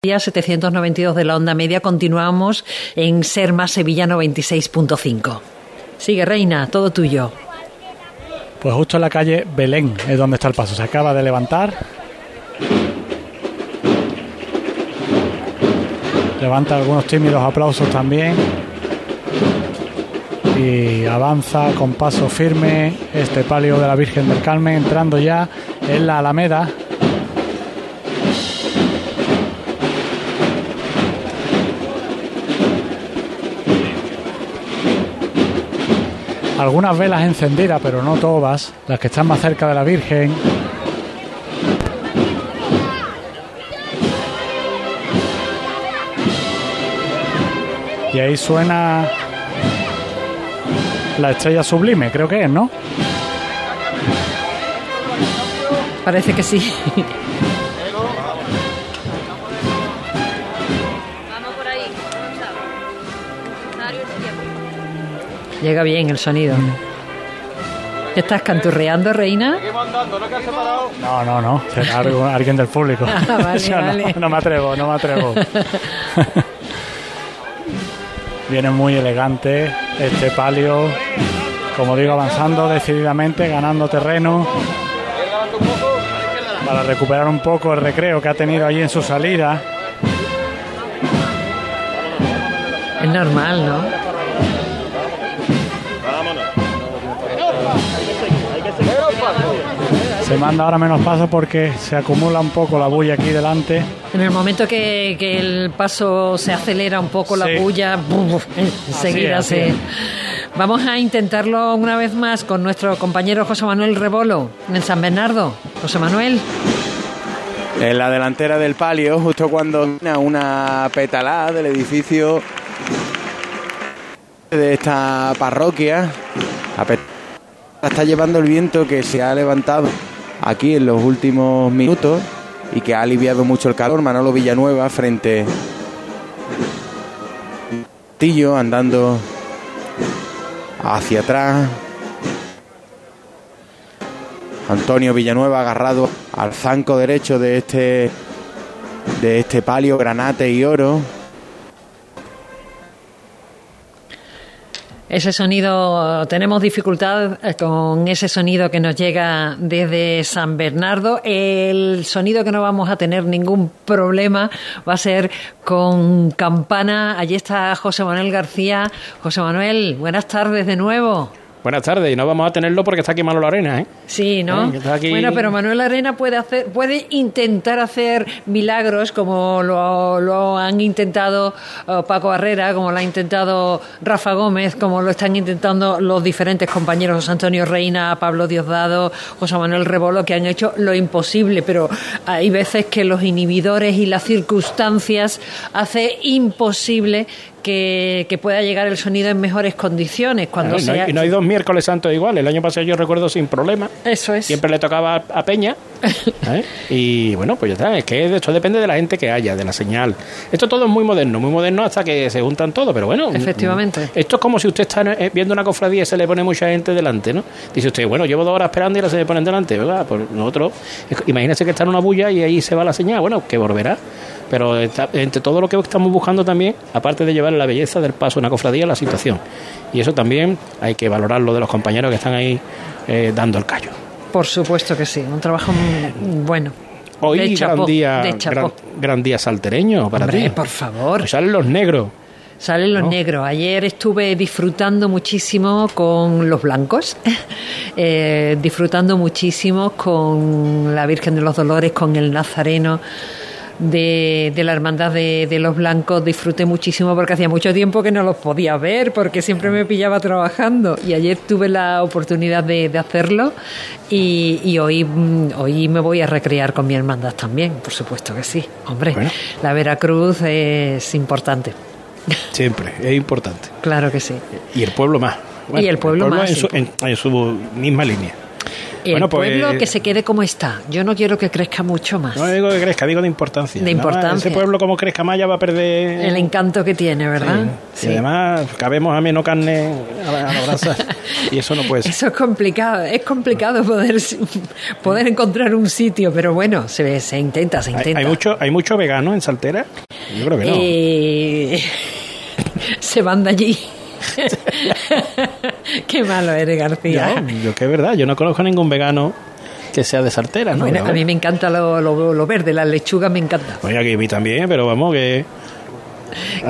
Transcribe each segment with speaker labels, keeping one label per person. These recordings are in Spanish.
Speaker 1: Día 792 de la onda media, continuamos en Serma Sevilla 96.5. Sigue, Reina, todo tuyo.
Speaker 2: Pues justo en la calle Belén es donde está el paso. Se acaba de levantar. Levanta algunos tímidos aplausos también. Y avanza con paso firme este palio de la Virgen del Carmen entrando ya en la Alameda algunas velas encendidas, pero no todas, las que están más cerca de la Virgen. Y ahí suena la estrella sublime, creo que es, ¿no?
Speaker 1: Parece que sí. Llega bien el sonido. ¿Estás canturreando, reina?
Speaker 2: No, no, no. Será alguien del público.
Speaker 1: Ah,
Speaker 2: no, no me atrevo, no me atrevo. Viene muy elegante este palio, como digo, avanzando decididamente, ganando terreno para recuperar un poco el recreo que ha tenido allí en su salida.
Speaker 1: Es normal, ¿no?
Speaker 2: Se manda ahora menos paso porque se acumula un poco la bulla aquí delante.
Speaker 1: En el momento que, el paso se acelera un poco la bulla, enseguida se... Vamos a intentarlo una vez más con nuestro compañero José Manuel Rebolo en San Bernardo. José Manuel.
Speaker 3: En la delantera del palio, justo cuando una petalada del edificio de esta parroquia, está llevando el viento que se ha levantado aquí en los últimos minutos y que ha aliviado mucho el calor. Manolo Villanueva frente Tillo andando hacia atrás. Antonio Villanueva agarrado al zanco derecho de este de este palio granate y oro.
Speaker 1: Ese sonido, tenemos dificultad eh, con ese sonido que nos llega desde San Bernardo. El sonido que no vamos a tener ningún problema va a ser con campana. Allí está José Manuel García. José Manuel, buenas tardes de nuevo.
Speaker 4: Buenas tardes, y no vamos a tenerlo porque está aquí Manuel Arena, ¿eh?
Speaker 1: Sí, ¿no? Eh, bueno, pero Manuel Arena puede hacer, puede intentar hacer milagros como lo, han intentado eh, Paco Herrera, como lo ha intentado Rafa Gómez, como lo están intentando los diferentes compañeros Antonio Reina, Pablo Diosdado, José Manuel Rebolo, que han hecho lo imposible, pero hay veces que los inhibidores y las circunstancias hace imposible que, pueda llegar el sonido en mejores condiciones. Cuando
Speaker 4: y, no, hay dos miércoles santos igual. El año pasado yo recuerdo sin problema.
Speaker 1: Eso es.
Speaker 4: Siempre le tocaba a Peña. ¿eh? Y bueno, pues ya está. Es que esto depende de la gente que haya, de la señal. Esto todo es muy moderno, muy moderno hasta que se juntan todos, pero bueno.
Speaker 1: Efectivamente.
Speaker 4: Esto es como si usted está eh, viendo una cofradía y se le pone mucha gente delante, ¿no? Dice usted, bueno, llevo dos horas esperando y ahora se me ponen delante, ¿verdad? Pues nosotros, imagínese que está en una bulla y ahí se va la señal. Bueno, que volverá. Pero entre todo lo que estamos buscando también, aparte de llevar la belleza del paso en una cofradía, la situación. Y eso también hay que valorarlo de los compañeros que están ahí eh, dando el callo.
Speaker 1: Por supuesto que sí, un trabajo muy bueno.
Speaker 4: Hoy gran, día, gran, día saltereño para ti.
Speaker 1: por favor.
Speaker 4: Pues salen los negros.
Speaker 1: Salen los negros. Ayer estuve disfrutando muchísimo con los blancos, eh, disfrutando muchísimo con la Virgen de los Dolores, con el Nazareno de, la Hermandad de, los Blancos disfruté muchísimo porque hacía mucho tiempo que no los podía ver porque siempre me pillaba trabajando y ayer tuve la oportunidad de, hacerlo y, hoy, mm, hoy me voy a recrear con mi hermandad también, por supuesto que sí. Hombre, la Veracruz es importante.
Speaker 4: Siempre, es importante.
Speaker 1: Claro que sí.
Speaker 4: Y el pueblo más.
Speaker 1: y el pueblo, más.
Speaker 4: en su misma línea
Speaker 1: el pueblo pues, que se quede como está. Yo no quiero que crezca mucho más.
Speaker 4: No digo que crezca, digo de importancia.
Speaker 1: De importancia.
Speaker 4: ese pueblo como crezca más ya va a perder...
Speaker 1: El encanto que tiene, ¿verdad?
Speaker 4: Sí. Y además cabemos a menos carne a la brasa. Y eso no puede ser.
Speaker 1: Eso es complicado, es complicado poder, poder encontrar un sitio, pero bueno, se, se intenta, se
Speaker 4: ¿Hay,
Speaker 1: intenta.
Speaker 4: hay mucho, ¿Hay mucho vegano en Saltera? Yo creo que no.
Speaker 1: Eh, se van de allí. Qué malo eres, García.
Speaker 4: yo, yo que es verdad, yo no conozco a ningún vegano que sea de Saltera, ¿no?
Speaker 1: Bueno, a mí me encanta lo, lo, lo verde, las lechugas me encanta.
Speaker 4: Oye, aquí a mí también, pero vamos, que...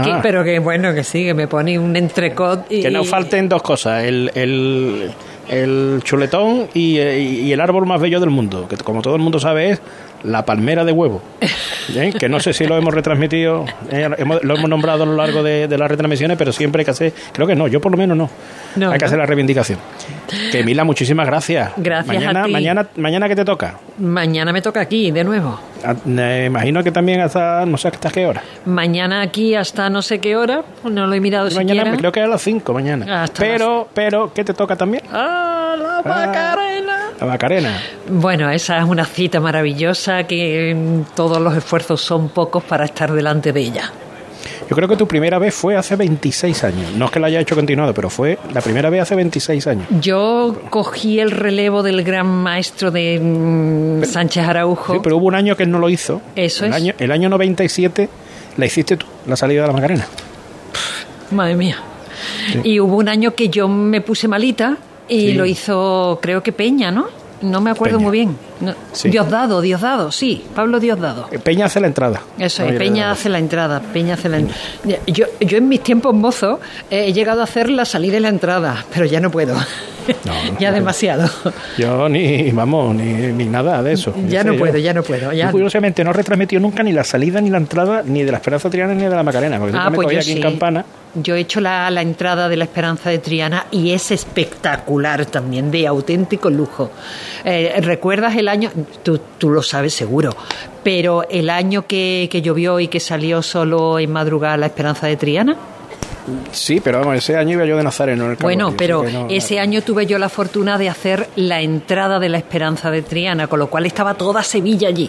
Speaker 1: Que-
Speaker 4: Ah.
Speaker 1: pero que bueno, que sí, que me pone un entrecot y...
Speaker 4: Que no falten dos cosas, el, el, el chuletón y, y el árbol más bello del mundo, que como todo el mundo sabe es la palmera de huevo, ¿eh? que no sé si lo hemos retransmitido, eh, hemos- lo hemos nombrado a lo largo de, de las retransmisiones, pero siempre hay que hacer, creo que no, yo por lo menos no,
Speaker 1: No,
Speaker 4: hay que
Speaker 1: ¿no?
Speaker 4: hacer la reivindicación. Que Mila, muchísimas gracias.
Speaker 1: Gracias a
Speaker 4: mañana,
Speaker 1: ti.
Speaker 4: Mañana, mañana que te toca.
Speaker 1: Mañana me toca aquí, de nuevo.
Speaker 4: Ah, Me imagino que también hasta, no sé hasta qué hora.
Speaker 1: Mañana aquí hasta no sé qué hora, no lo he mirado
Speaker 4: Mañana
Speaker 1: siquiera.
Speaker 4: creo que a las 5 mañana.
Speaker 1: Hasta
Speaker 4: pero, pero, ¿qué te toca también?
Speaker 1: ¡Ah, la Macarena!
Speaker 4: La Macarena.
Speaker 1: Bueno, esa es una cita maravillosa que mm, todos los esfuerzos son pocos para estar delante de ella.
Speaker 4: Yo creo que tu primera vez fue hace 26 años. No es que la haya hecho continuado, pero fue la primera vez hace 26 años.
Speaker 1: Yo cogí el relevo del gran maestro de mm, Sánchez Araujo.
Speaker 4: Sí, pero hubo un año que él no lo hizo.
Speaker 1: Eso
Speaker 4: el
Speaker 1: es.
Speaker 4: Año, el año 97 la hiciste tú, la salida de la Macarena.
Speaker 1: Madre mía. Y hubo un año que yo me puse malita y
Speaker 4: Sí.
Speaker 1: lo hizo, creo que Peña, ¿no? No me acuerdo
Speaker 4: Peña.
Speaker 1: muy bien. No,
Speaker 4: Sí.
Speaker 1: Diosdado, Diosdado, sí, Pablo Diosdado.
Speaker 4: Eh, Peña hace la entrada.
Speaker 1: Eso es, Peña hace la entrada, Peña hace la entrada. Yo, yo en mis tiempos mozos he llegado a hacer la salida y la entrada, pero ya no puedo. ya
Speaker 4: no.
Speaker 1: demasiado.
Speaker 4: Yo ni, vamos, ni, ni nada de eso.
Speaker 1: Ya no
Speaker 4: sé,
Speaker 1: puedo,
Speaker 4: yo-
Speaker 1: ya no puedo. Ya
Speaker 4: curiosamente no retransmitió nunca ni la salida ni la entrada ni de la Esperanza Triana ni de la Macarena, porque
Speaker 1: Ah, pues yo
Speaker 4: aquí
Speaker 1: sí.
Speaker 4: en Campana.
Speaker 1: Yo he hecho la, la entrada de la Esperanza de Triana y es espectacular también, de auténtico lujo. Eh, ¿Recuerdas el año? Tú, tú lo sabes seguro, pero el año que, que llovió y que salió solo en madrugada la Esperanza de Triana.
Speaker 4: Sí, pero vamos, ese año iba yo de Nazareno en el
Speaker 1: Bueno, pero
Speaker 4: no-
Speaker 1: ese año tuve yo la fortuna de hacer la entrada de la Esperanza de Triana, con lo cual estaba toda Sevilla allí,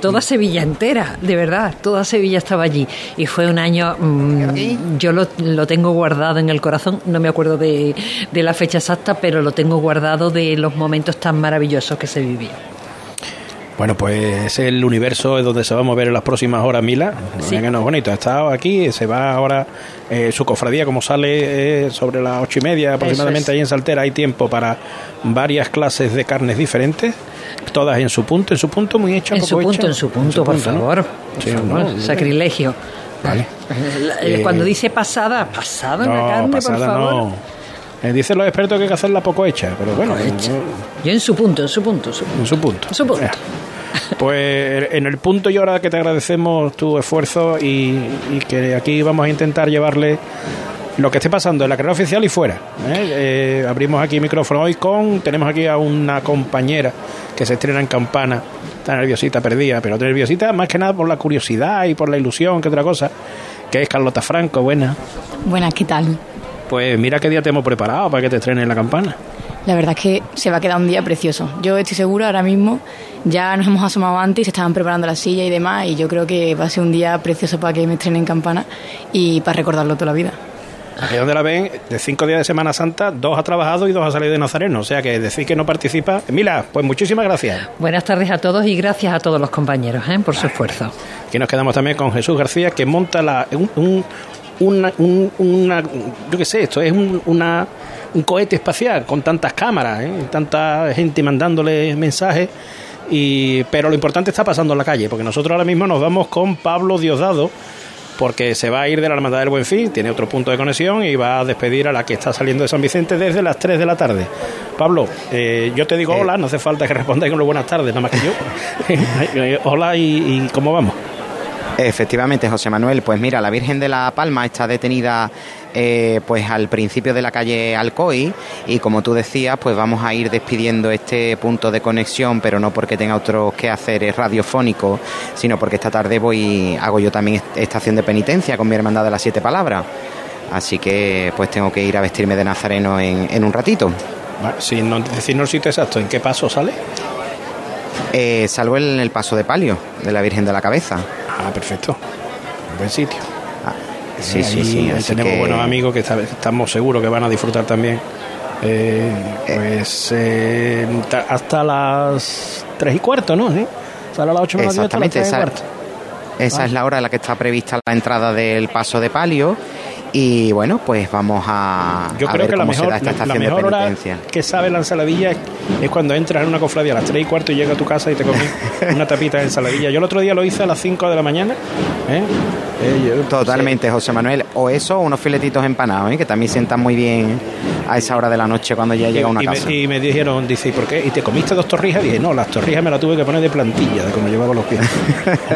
Speaker 1: toda Sevilla entera, de verdad, toda Sevilla estaba allí. Y fue un año, mm, yo lo, lo tengo guardado en el corazón, no me acuerdo de, de la fecha exacta, pero lo tengo guardado de los momentos tan maravillosos que se vivían.
Speaker 4: Bueno, pues es el universo es donde se va a mover en las próximas horas Mila.
Speaker 1: Sí.
Speaker 4: No es bonito. Ha estado aquí, se va ahora eh, su cofradía, como sale eh, sobre las ocho y media aproximadamente
Speaker 1: es.
Speaker 4: ahí en Saltera. Hay tiempo para varias clases de carnes diferentes, todas en su punto, en su punto, muy hecha.
Speaker 1: En su punto,
Speaker 4: hecha.
Speaker 1: en su punto, por favor.
Speaker 4: Sí,
Speaker 1: Por
Speaker 4: no,
Speaker 1: favor,
Speaker 4: no,
Speaker 1: sacrilegio.
Speaker 4: Vale.
Speaker 1: Eh,
Speaker 4: Eh,
Speaker 1: Cuando dice pasada, pasada en la
Speaker 4: No,
Speaker 1: carne,
Speaker 4: pasada
Speaker 1: por favor.
Speaker 4: no. Eh, dicen los expertos que hay que hacerla poco hecha, pero bueno,
Speaker 1: hecha.
Speaker 4: no-
Speaker 1: Yo en su punto, en su punto. en su punto.
Speaker 4: en su punto.
Speaker 1: En su punto.
Speaker 4: Eh, Pues en el punto y hora que te agradecemos tu esfuerzo y, y que aquí vamos a intentar llevarle lo que esté pasando en la carrera oficial y fuera. ¿eh? Eh, abrimos aquí micrófono hoy con, tenemos aquí a una compañera que se estrena en Campana, está nerviosita, perdida, pero nerviosita más que nada por la curiosidad y por la ilusión que otra cosa, que es Carlota Franco, buena.
Speaker 5: Buenas, ¿qué tal?
Speaker 4: Pues mira qué día te hemos preparado para que te estrenes en la campana.
Speaker 5: La verdad es que se va a quedar un día precioso. Yo estoy segura ahora mismo, ya nos hemos asomado antes y se estaban preparando la silla y demás, y yo creo que va a ser un día precioso para que me estrenen en campana y para recordarlo toda la vida.
Speaker 4: Aquí donde la ven, de cinco días de Semana Santa, dos ha trabajado y dos ha salido de Nazareno. O sea que decir que no participa. Mila, pues muchísimas gracias.
Speaker 1: Buenas tardes a todos y gracias a todos los compañeros ¿eh? por su esfuerzo.
Speaker 4: Aquí nos quedamos también con Jesús García, que monta la, un, un- una, un- una- yo qué sé, esto es un, una, un cohete espacial con tantas cámaras, ¿eh? tanta gente mandándole mensajes. Y, pero lo importante está pasando en la calle, porque nosotros ahora mismo nos vamos con Pablo Diosdado, porque se va a ir de la Hermandad del Buen Fin, tiene otro punto de conexión y va a despedir a la que está saliendo de San Vicente desde las 3 de la tarde. Pablo, eh, yo te digo hola, no hace falta que respondáis con lo buenas tardes, nada más que yo. hola y, y ¿cómo vamos?
Speaker 6: Efectivamente, José Manuel. Pues mira, la Virgen de la Palma está detenida eh, pues al principio de la calle Alcoy y como tú decías, pues vamos a ir despidiendo este punto de conexión, pero no porque tenga otros quehaceres radiofónicos, sino porque esta tarde voy hago yo también est- estación de penitencia con mi hermandad de las siete palabras. Así que pues tengo que ir a vestirme de nazareno en, en un ratito.
Speaker 4: Sin no, decirnos el sitio exacto, ¿en qué paso sale?
Speaker 6: Eh, salvo en el paso de palio de la Virgen de la Cabeza.
Speaker 4: Ah, perfecto. Buen sitio.
Speaker 6: Sí, sí,
Speaker 4: Ahí-
Speaker 6: sí.
Speaker 4: ahí tenemos
Speaker 6: que-
Speaker 4: buenos amigos que estamos seguros que van a disfrutar también Eh, pues eh, ta- hasta las 3 y cuarto, ¿no? ¿Sí? Sale a las 8 menos 10 hasta las
Speaker 6: Exactamente,
Speaker 4: 3 y
Speaker 6: esa-
Speaker 4: cuarto.
Speaker 6: Esa es la hora en la que está prevista la entrada del paso de palio. Y bueno, pues vamos a,
Speaker 4: Yo
Speaker 6: a
Speaker 4: creo
Speaker 6: ver
Speaker 4: que la mejor,
Speaker 6: esta
Speaker 4: la mejor hora que sabe la ensaladilla es, es cuando entras en una cofradía a las 3 y cuarto y llegas a tu casa y te comes una tapita de ensaladilla. Yo el otro día lo hice a las 5 de la mañana. ¿eh?
Speaker 6: Totalmente, José Manuel. O eso, o unos filetitos empanados, ¿eh? que también sientan muy bien a esa hora de la noche cuando ya llega una
Speaker 4: y,
Speaker 6: casa.
Speaker 4: Me, y me dijeron, dice, ¿y por qué? ¿Y te comiste dos torrijas? Y dije, no, las torrijas me las tuve que poner de plantilla, de como llevaba los pies.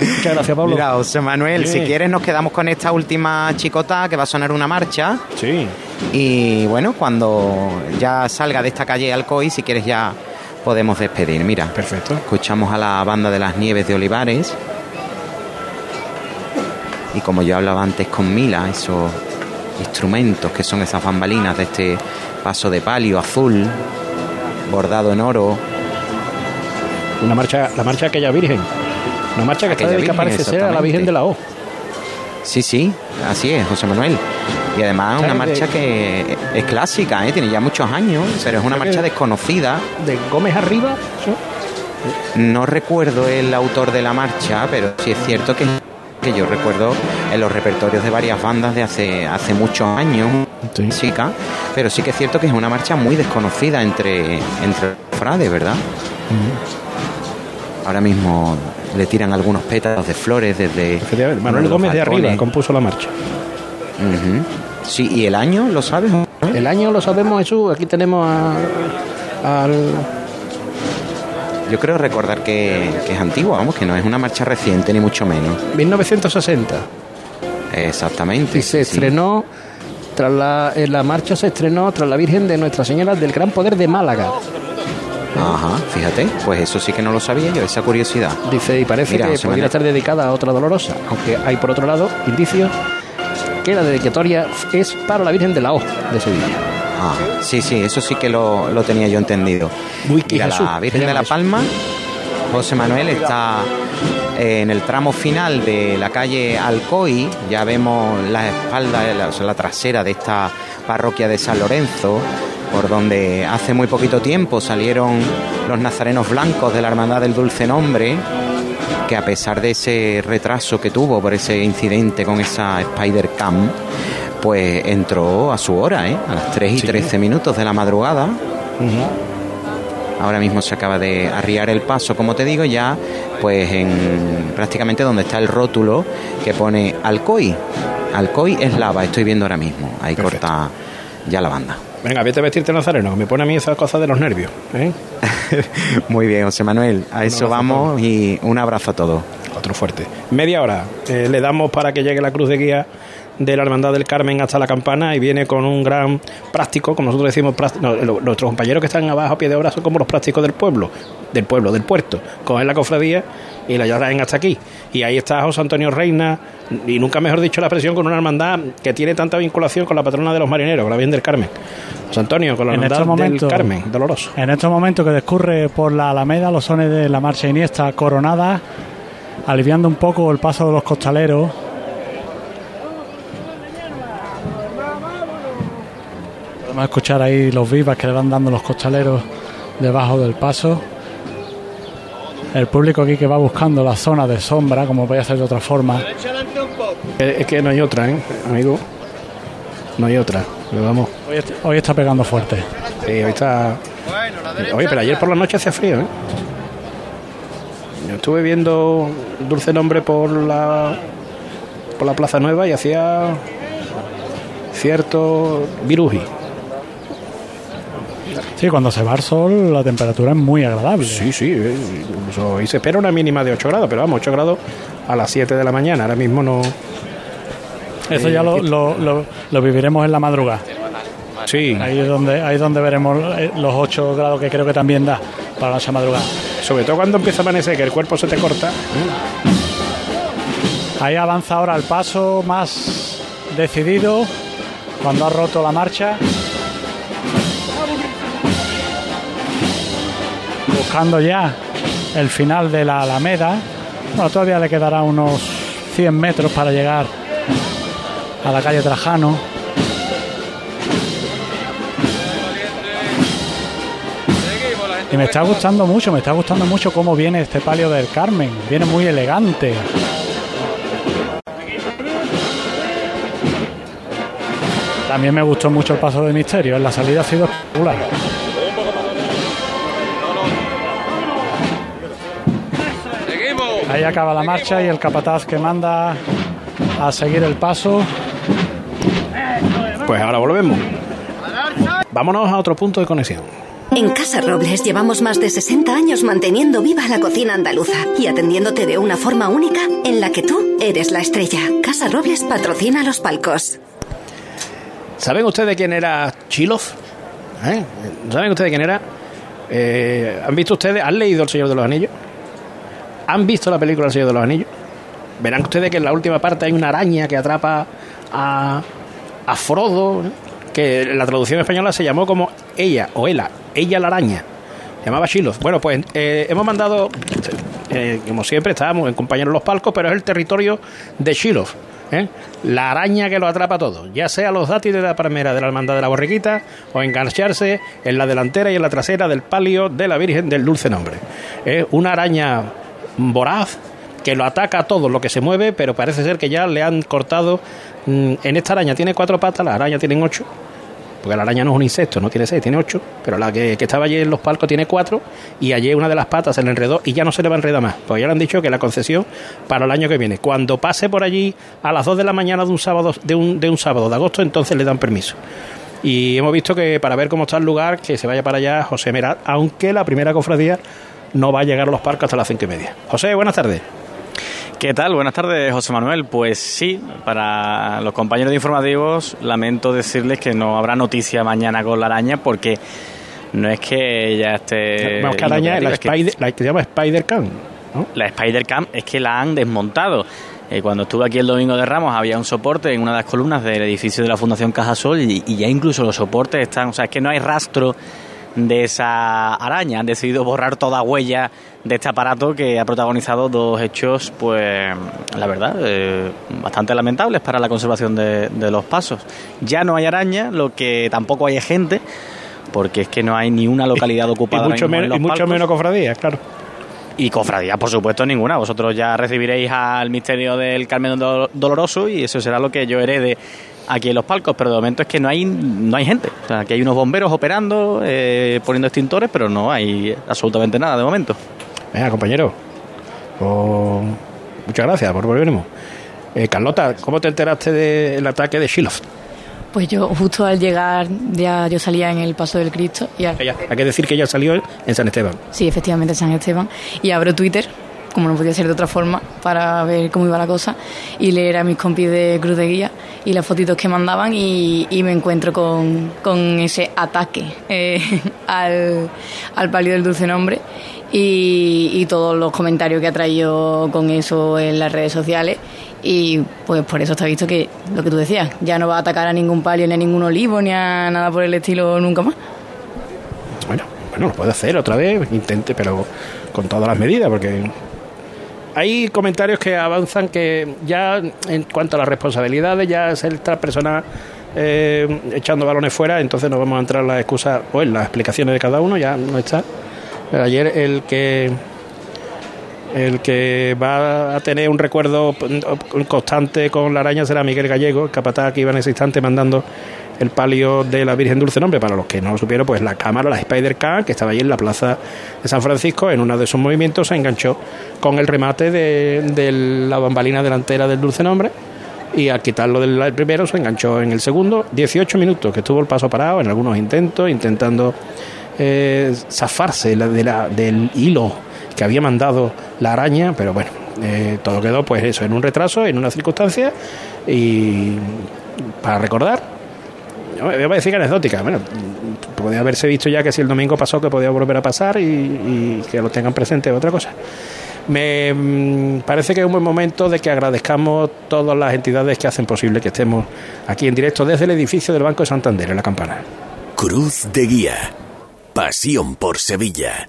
Speaker 4: Muchas gracias, Pablo.
Speaker 6: Mira, José Manuel,
Speaker 4: Sí.
Speaker 6: si quieres nos quedamos con esta última chicota que va a sonar una marcha.
Speaker 4: Sí.
Speaker 6: Y bueno, cuando ya salga de esta calle Alcoy, si quieres ya podemos despedir. Mira,
Speaker 4: Perfecto.
Speaker 6: escuchamos a la banda de las Nieves de Olivares. Y como yo hablaba antes con Mila, esos instrumentos que son esas bambalinas de este paso de palio azul, bordado en oro.
Speaker 4: Una marcha, la marcha aquella virgen. Una marcha que está
Speaker 6: Aquella
Speaker 4: dedicada,
Speaker 6: Virgen,
Speaker 4: parece ser, a la Virgen de la O.
Speaker 6: Sí, sí, así es, José Manuel. Y además una
Speaker 4: ¿Sabes de-
Speaker 6: marcha que es clásica, ¿eh? tiene ya muchos años, pero es una
Speaker 4: ¿Sabes
Speaker 6: marcha
Speaker 4: de-
Speaker 6: desconocida.
Speaker 4: De Gómez arriba, ¿sí?
Speaker 6: No recuerdo el autor de la marcha, pero sí es cierto que, que yo recuerdo en los repertorios de varias bandas de hace, hace muchos años,
Speaker 4: Sí.
Speaker 6: chica, pero sí que es cierto que es una marcha muy desconocida entre, entre los frades, ¿verdad? Ahora mismo le tiran algunos pétalos de flores desde...
Speaker 4: Manuel Gómez de arriba compuso la marcha.
Speaker 6: Ujú. Sí, ¿y el año lo sabes?
Speaker 4: El año lo sabemos, Jesús. Aquí tenemos a- al.
Speaker 6: Yo creo recordar que, que es antigua, vamos, que no es una marcha reciente ni mucho menos.
Speaker 4: 1960.
Speaker 6: Exactamente.
Speaker 4: Y se
Speaker 6: sí.
Speaker 4: estrenó. Tras la, en la marcha se estrenó tras la Virgen de Nuestra Señora del Gran Poder de Málaga.
Speaker 6: Ajá, fíjate, pues eso sí que no lo sabía yo, esa curiosidad.
Speaker 4: Dice, y parece
Speaker 6: Mira,
Speaker 4: que
Speaker 6: Manuel.
Speaker 4: estar dedicada a otra dolorosa, aunque hay por otro lado indicios que la dedicatoria es para la Virgen de la O de Sevilla.
Speaker 6: Ah, sí, sí, eso sí que lo, lo tenía yo entendido. Mira,
Speaker 4: Jesús,
Speaker 6: la Virgen de la. Palma, José Manuel está eh, en el tramo final de la calle Alcoy. Ya vemos la espalda, la, o sea, la trasera de esta parroquia de San Lorenzo, por donde hace muy poquito tiempo salieron los nazarenos blancos de la Hermandad del Dulce Nombre, que a pesar de ese retraso que tuvo por ese incidente con esa Spider Cam, pues entró a su hora, ¿eh? a las 3 y
Speaker 4: Sí.
Speaker 6: 13 minutos de la madrugada. Ahora mismo se acaba de arriar el paso, como te digo, ya pues en prácticamente donde está el rótulo que pone Alcoy. Alcoy es lava, estoy viendo ahora mismo. Ahí
Speaker 4: Perfecto.
Speaker 6: corta ya la banda.
Speaker 4: Venga, vete a vestirte nazareno, que me pone a mí esas cosas de los nervios. ¿eh?
Speaker 6: Muy bien, José Manuel. A eso vamos y un abrazo a todos.
Speaker 4: Otro fuerte. Media hora eh, le damos para que llegue la cruz de guía de la Hermandad del Carmen hasta la campana y viene con un gran práctico, como nosotros decimos, prácti- no, lo- nuestros compañeros que están abajo a pie de obra son como los prácticos del pueblo, del pueblo, del puerto. Cogen la cofradía y la llevan hasta aquí. Y ahí está José Antonio Reina, y nunca mejor dicho la expresión, con una hermandad que tiene tanta vinculación con la patrona de los marineros, con la Virgen del Carmen. José Antonio, con la
Speaker 2: En
Speaker 4: hermandad del Carmen, doloroso.
Speaker 2: En estos momentos que discurre por la Alameda los sones de la marcha Iniesta coronada, aliviando un poco el paso de los costaleros. Podemos escuchar ahí los vivas que le van dando los costaleros debajo del paso. El público aquí que va buscando la zona de sombra, como podía ser de otra forma.
Speaker 4: Es que no hay otra, ¿eh, amigo? No hay otra. Pero vamos.
Speaker 2: Hoy está pegando fuerte.
Speaker 4: Sí, hoy está. Oye, pero ayer por la noche hacía frío, ¿eh? Yo estuve viendo Dulce Nombre por la por la Plaza Nueva y hacía cierto viruji.
Speaker 2: Sí, cuando se va el sol la temperatura es muy agradable.
Speaker 4: Sí, sí. eh, incluso hoy se espera una mínima de 8 grados, pero vamos, 8 grados a las 7 de la mañana. Ahora mismo no.
Speaker 2: Eso ya lo, lo- lo- lo viviremos en la madrugada.
Speaker 4: Sí,
Speaker 2: Ahí es donde, ahí es donde veremos eh, los 8 grados que creo que también da para la noche madrugada.
Speaker 4: sobre todo cuando empieza a amanecer, que el cuerpo se te corta. ¿eh?
Speaker 2: Ahí avanza ahora el paso más decidido cuando ha roto la marcha. buscando ya el final de la Alameda. Bueno, todavía le quedará unos 100 metros para llegar a la calle Trajano. Y me está gustando mucho, me está gustando mucho cómo viene este palio del Carmen. Viene muy elegante. También me gustó mucho el paso de misterio. La salida ha sido espectacular. Ahí acaba la marcha y el capataz que manda a seguir el paso.
Speaker 4: Pues ahora volvemos. Vámonos a otro punto de conexión.
Speaker 7: En Casa Robles llevamos más de 60 años manteniendo viva la cocina andaluza y atendiéndote de una forma única en la que tú eres la estrella. Casa Robles patrocina los palcos.
Speaker 4: ¿Saben ustedes quién era Chilov? ¿Eh? ¿Saben ustedes quién era? Eh, ¿Han visto ustedes? ¿Han leído El Señor de los Anillos? ¿Han visto la película El Señor de los Anillos? Verán ustedes que en la última parte hay una araña que atrapa a, a Frodo, ¿no? que en la traducción española se llamó como ella o ella, ella la araña. Se llamaba Shiloh. Bueno, pues eh, hemos mandado, eh, como siempre, estábamos en compañeros los palcos, pero es el territorio de Shiloh. ¿eh? La araña que lo atrapa todo, ya sea los dátiles de la palmera de la hermandad de la borriquita o engancharse en la delantera y en la trasera del palio de la Virgen del Dulce Nombre. Es una araña voraz que lo ataca a todo lo que se mueve, pero parece ser que ya le han cortado. mm, En esta araña tiene cuatro patas, la araña tienen ocho, porque la araña no es un insecto, no tiene seis, tiene ocho, pero la que, que estaba allí en los palcos tiene cuatro, y allí una de las patas se le enredó y ya no se le va a enredar más, porque ya le han dicho que la concesión para el año que viene. Cuando pase por allí a las 2 de la mañana de un sábado de un, de un sábado de agosto, entonces le dan permiso. Y hemos visto que para ver cómo está el lugar, que se vaya para allá José Merat, aunque la primera cofradía no va a llegar a los parques hasta las cinco y media. José, buenas tardes.
Speaker 8: ¿Qué tal? Buenas tardes, José Manuel. Pues sí, para los compañeros de informativos, lamento decirles que no habrá noticia mañana con la araña porque no es que ya esté.
Speaker 4: Vamos, que araña, la,
Speaker 8: es que
Speaker 4: Spider, la que se llama Spider-Cam. ¿no?
Speaker 8: la Spider-Cam es que la han desmontado. Eh, cuando estuve aquí el domingo de Ramos había un soporte en una de las columnas del edificio de la Fundación Cajasol y, y ya incluso los soportes están, o sea, es que no hay rastro de esa araña. Han decidido borrar toda huella de este aparato que ha protagonizado dos hechos, pues, la verdad, eh, bastante lamentables para la conservación de, de los pasos. Ya no hay araña, lo que tampoco hay gente, porque es que no hay ni una localidad
Speaker 4: Y
Speaker 8: ocupada. ahora
Speaker 4: mucho,
Speaker 8: mismo en
Speaker 4: menos,
Speaker 8: los
Speaker 4: y mucho menos cofradías, claro.
Speaker 8: Y cofradía, por supuesto, ninguna. Vosotros ya recibiréis al misterio del Carmen Dol- Doloroso y eso será lo que yo herede aquí en los palcos. Pero de momento es que no hay, no hay gente. O sea, que hay unos bomberos operando, eh, poniendo extintores, pero no hay absolutamente nada de momento.
Speaker 4: Venga, compañero. Oh, muchas gracias por volvernos. Eh, Carlota, ¿cómo te enteraste del ataque de Shiloh?
Speaker 5: Pues yo justo al llegar ya yo salía en el Paso del Cristo y al-
Speaker 4: Hay que decir que ella salió en San Esteban.
Speaker 5: Sí, efectivamente, San Esteban. Y abro Twitter, como no podía ser de otra forma, para ver cómo iba la cosa y leer a mis compis de Cruz de Guía y las fotitos que mandaban y, me encuentro con, con ese ataque eh, al, al palio del dulce nombre y, y todos los comentarios que ha traído con eso en las redes sociales. Y pues por eso está visto que lo que tú decías, ya no va a atacar a ningún palio, ni a ningún olivo, ni a nada por el estilo nunca más.
Speaker 4: Bueno, bueno, lo puede hacer otra vez, intente, pero con todas las medidas, porque hay comentarios que avanzan que ya en cuanto a las responsabilidades, ya es esta persona eh, echando balones fuera, entonces no vamos a entrar en las excusas o en las explicaciones de cada uno, ya no está. Pero ayer el que el que va a tener un recuerdo constante con la araña será Miguel Gallego, el capataz que iba en ese instante mandando el palio de la Virgen Dulce Nombre. Para los que no lo supieron, pues la cámara, la Spider Car, que estaba allí en la plaza de San Francisco, en uno de sus movimientos se enganchó con el remate de, la bambalina delantera del Dulce Nombre. Y al quitarlo del primero se enganchó en el segundo. 18 minutos que estuvo el paso parado en algunos intentos, intentando eh, zafarse de la- del hilo que había mandado la araña, pero bueno, eh, todo quedó pues eso, en un retraso, en una circunstancia y para recordar, voy a decir anecdótica, bueno, podía haberse visto ya que si el domingo pasó que podía volver a pasar y, y que lo tengan presente es otra cosa. Me mm, parece que es un buen momento de que agradezcamos todas las entidades que hacen posible que estemos aquí en directo desde el edificio del Banco de Santander, en la campana.
Speaker 9: Cruz de Guía. Pasión por Sevilla.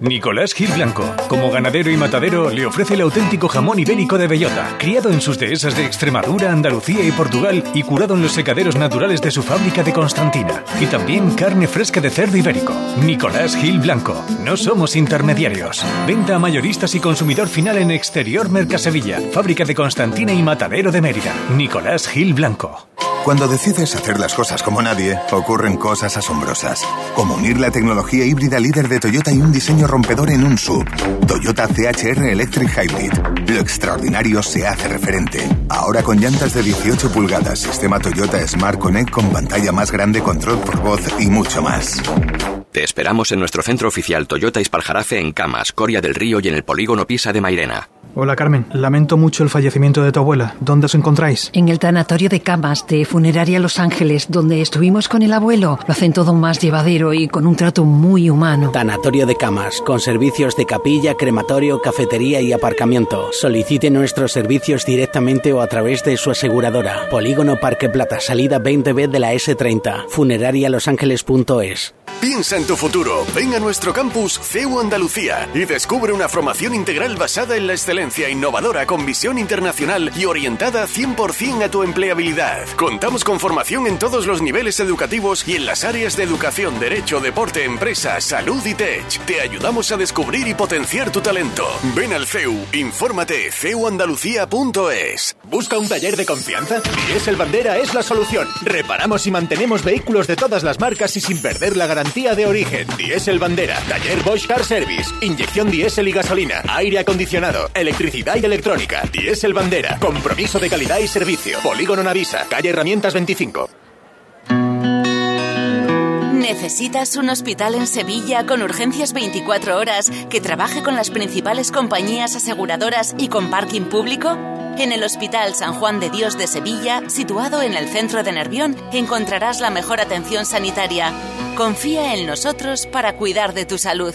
Speaker 10: Nicolás Gil Blanco, como ganadero y matadero, le ofrece el auténtico jamón ibérico de bellota, criado en sus dehesas de Extremadura, Andalucía y Portugal y curado en los secaderos naturales de su fábrica de Constantina. Y también carne fresca de cerdo ibérico. Nicolás Gil Blanco, no somos intermediarios. Venta a mayoristas y consumidor final en Exterior Mercasevilla, fábrica de Constantina y matadero de Mérida. Nicolás Gil Blanco.
Speaker 11: Cuando decides hacer las cosas como nadie, ocurren cosas asombrosas. Como unir la tecnología híbrida líder de Toyota y un diseño rompedor en un sub. Toyota CHR Electric Hybrid. Lo extraordinario se hace referente. Ahora con llantas de 18 pulgadas, sistema Toyota Smart Connect con pantalla más grande, control por voz y mucho más.
Speaker 12: Te esperamos en nuestro centro oficial Toyota Ispaljarafe en Camas, Coria del Río y en el polígono Pisa de Mairena.
Speaker 13: Hola Carmen, lamento mucho el fallecimiento de tu abuela. ¿Dónde os encontráis?
Speaker 1: En el tanatorio de camas de Funeraria Los Ángeles, donde estuvimos con el abuelo. Lo hacen todo más llevadero y con un trato muy humano.
Speaker 14: Tanatorio de camas, con servicios de capilla, crematorio, cafetería y aparcamiento. Solicite nuestros servicios directamente o a través de su aseguradora. Polígono Parque Plata, salida 20B de la S30. Funerarialosangeles.es.
Speaker 15: Piensa en tu futuro. Ven a nuestro campus CEU Andalucía y descubre una formación integral basada en la excelencia innovadora con visión internacional y orientada 100% a tu empleabilidad. Contamos con formación en todos los niveles educativos y en las áreas de educación, derecho, deporte, empresa, salud y tech. Te ayudamos a descubrir y potenciar tu talento. Ven al CEU, infórmate ceuandalucía.es.
Speaker 16: ¿Busca un taller de confianza? Diesel Bandera es la solución. Reparamos y mantenemos vehículos de todas las marcas y sin perder la garantía de origen. Diesel Bandera, taller Bosch Car Service, inyección diésel y gasolina, aire acondicionado, electricidad y electrónica. Diesel Bandera, compromiso de calidad y servicio. Polígono Navisa, calle Herramientas 25.
Speaker 17: ¿Necesitas un hospital en Sevilla con urgencias 24 horas que trabaje con las principales compañías aseguradoras y con parking público? En el Hospital San Juan de Dios de Sevilla, situado en el centro de Nervión, encontrarás la mejor atención sanitaria. Confía en nosotros para cuidar de tu salud.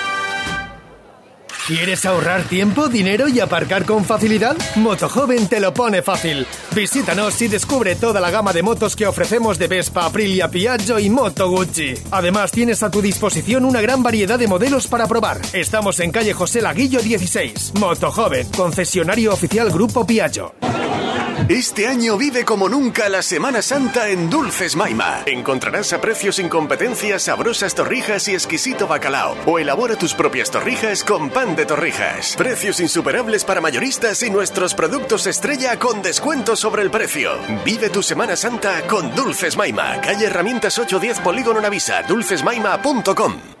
Speaker 18: ¿Quieres ahorrar tiempo, dinero y aparcar con facilidad? Motojoven te lo pone fácil. Visítanos y descubre toda la gama de motos que ofrecemos de Vespa, Aprilia, Piaggio y Moto Gucci. Además, tienes a tu disposición una gran variedad de modelos para probar. Estamos en calle José Laguillo 16. Motojoven, concesionario oficial Grupo Piaggio.
Speaker 15: Este año vive como nunca la Semana Santa en Dulces Maima. Encontrarás a precios sin competencia sabrosas torrijas y exquisito bacalao. O elabora tus propias torrijas con pan de torrijas. Precios insuperables para mayoristas y nuestros productos estrella con descuento sobre el precio. Vive tu Semana Santa con Dulces Maima. Calle Herramientas 810 Polígono Navisa. Dulcesmaima.com.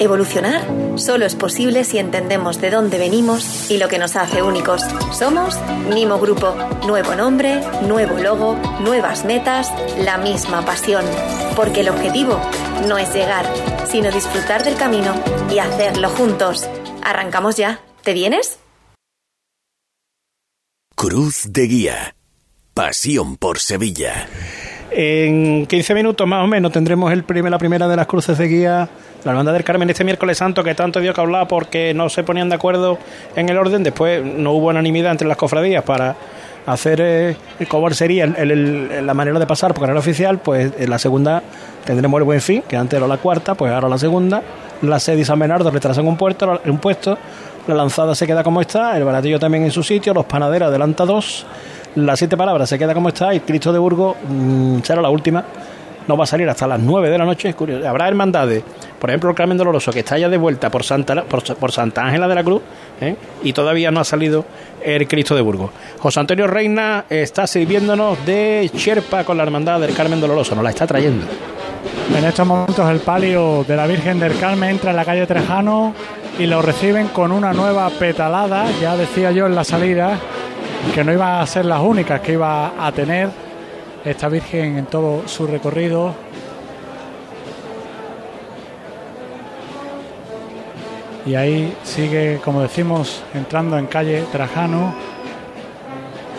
Speaker 19: evolucionar solo es posible si entendemos de dónde venimos y lo que nos hace únicos. Somos Nimo Grupo. Nuevo nombre, nuevo logo, nuevas metas, la misma pasión. Porque el objetivo no es llegar, sino disfrutar del camino y hacerlo juntos. Arrancamos ya. ¿Te vienes?
Speaker 9: Cruz de Guía. Pasión por Sevilla.
Speaker 4: En 15 minutos más o menos tendremos el primer, la primera de las cruces de guía, la Hermandad del Carmen este miércoles santo que tanto dio que hablar porque no se ponían de acuerdo en el orden, después no hubo unanimidad entre las cofradías para hacer eh, cómo sería el- el- la manera de pasar por canal oficial, pues en la segunda tendremos el buen fin, que antes era la cuarta, pues ahora la segunda, la sede y San Bernardo retrasan un puesto, un puesto, la lanzada se queda como está, el baratillo también en su sitio, los panaderos adelanta dos, las siete palabras se queda como está y Cristo de Burgos mm, será la última. No va a salir hasta las 9 de la noche. Es curioso. Habrá hermandades, por ejemplo, el Carmen Doloroso, que está ya de vuelta por Santa, por, por Santa Ángela de la Cruz, ¿eh? y todavía no ha salido el Cristo de Burgos. José Antonio Reina está sirviéndonos de Sherpa con la hermandad del Carmen Doloroso, nos la está trayendo.
Speaker 2: En estos momentos el palio de la Virgen del Carmen entra en la calle Trejano y lo reciben con una nueva petalada. Ya decía yo en la salida que no iban a ser las únicas que iba a tener esta Virgen en todo su recorrido. Y ahí sigue, como decimos, entrando en calle Trajano.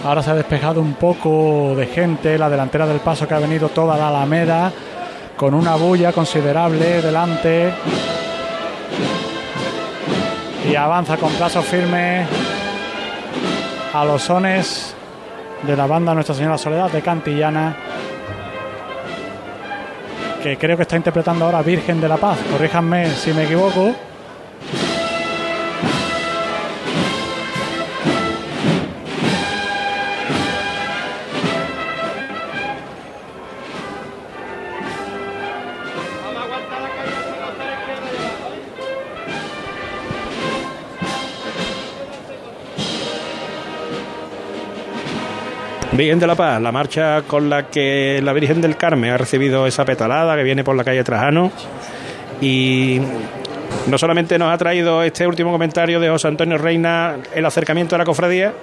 Speaker 2: Ahora se ha despejado un poco de gente, la delantera del paso que ha venido toda la Alameda con una bulla considerable delante y avanza con paso firme a los sones de la banda Nuestra Señora Soledad de Cantillana que creo que está interpretando ahora Virgen de la Paz. Corríjanme si me equivoco
Speaker 4: Virgen de la Paz, la marcha con la que la Virgen del Carmen ha recibido esa petalada que viene por la calle Trajano. Y no solamente nos ha traído este último comentario de José Antonio Reina, el acercamiento a la cofradía,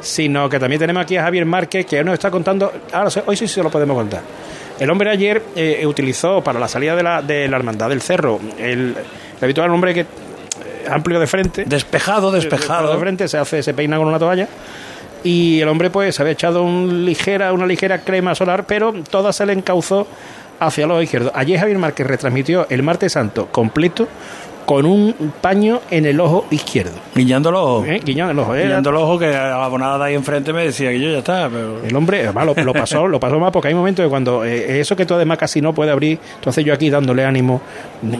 Speaker 4: sino que también tenemos aquí a Javier Márquez, que nos está contando, ahora sí- hoy sí se lo podemos contar. El hombre ayer eh, utilizó para la salida de la, de la Hermandad del Cerro el, el habitual hombre que eh, amplio de frente.
Speaker 20: Despejado, despejado.
Speaker 4: De frente, se hace, se peina con una toalla. Y el hombre pues había echado un ligera, una ligera crema solar, pero toda se le encauzó hacia el lado izquierdo. Ayer Javier Márquez retransmitió el martes santo completo con un paño en el ojo izquierdo.
Speaker 21: Guiñando.
Speaker 4: ¿Eh? El ojo, ¿eh?
Speaker 21: Guiñando los ojos que la abonada de ahí enfrente me decía que yo ya está. Pero...
Speaker 4: El hombre, además, lo, lo pasó, lo pasó más porque hay momentos que cuando eh, eso que tú además casi no puede abrir, entonces yo aquí dándole ánimo,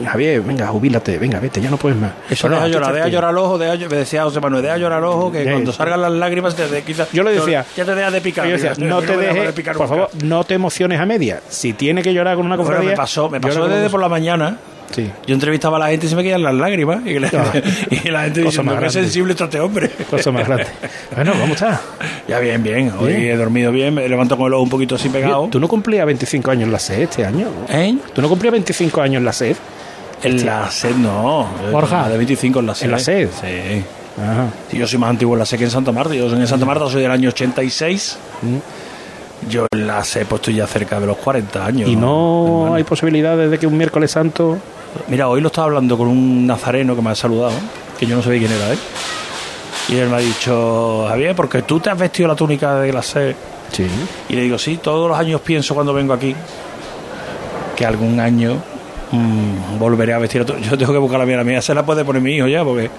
Speaker 4: Javier, venga, jubílate, venga, vete, ya no puedes más.
Speaker 21: Eso
Speaker 4: Bueno,
Speaker 21: deja llorar, deja
Speaker 4: el
Speaker 21: llorar el ojo, deja, me decía José Manuel, deja llorar el ojo, que cuando salgan las lágrimas te quizás-
Speaker 4: Yo le decía,
Speaker 21: ya te dejas de picar.
Speaker 4: yo decía,
Speaker 21: mira,
Speaker 4: no te
Speaker 21: dejo de
Speaker 4: dejes,
Speaker 21: picar
Speaker 4: por favor, no te emociones a media. Si tiene que llorar con una
Speaker 21: Bueno,
Speaker 4: cofradía,
Speaker 21: me pasó, me pasó desde por la mañana. Yo entrevistaba a la gente y se me caían las lágrimas. Y, la,
Speaker 4: Ah.
Speaker 21: y la gente
Speaker 4: más
Speaker 21: qué sensible está este hombre.
Speaker 4: Cosa más grande. Bueno, ¿cómo estás?
Speaker 21: Ya bien, bien. Hoy
Speaker 4: Bien.
Speaker 21: he dormido bien, me levanto con el ojo un poquito así pegado.
Speaker 4: Tú no cumplías 25 años en la SED este año.
Speaker 21: ¿Eh?
Speaker 4: ¿Tú no cumplías 25 años en la SED?
Speaker 21: En la SED no.
Speaker 4: Borja.
Speaker 21: De 25 en la SED.
Speaker 4: ¿En la SED?
Speaker 21: Sí.
Speaker 4: Ajá.
Speaker 21: Sí, yo soy más antiguo en la SED que en Santa Marta. Yo en Santa Marta soy del año 86. Yo en la SED pues estoy ya cerca de los 40 años.
Speaker 4: ¿Y no hay posibilidades de que un miércoles santo...
Speaker 21: Mira, hoy lo estaba hablando con un nazareno que me ha saludado, que yo no sabía quién era, ¿eh? Y él me ha dicho, Javier, porque tú te has vestido la túnica de la SED.
Speaker 4: Sí.
Speaker 21: Y le digo, sí, todos los años pienso cuando vengo aquí que algún año mm, volveré a vestir túnica. Yo tengo que buscar la mía, la mía se la puede poner mi hijo ya, porque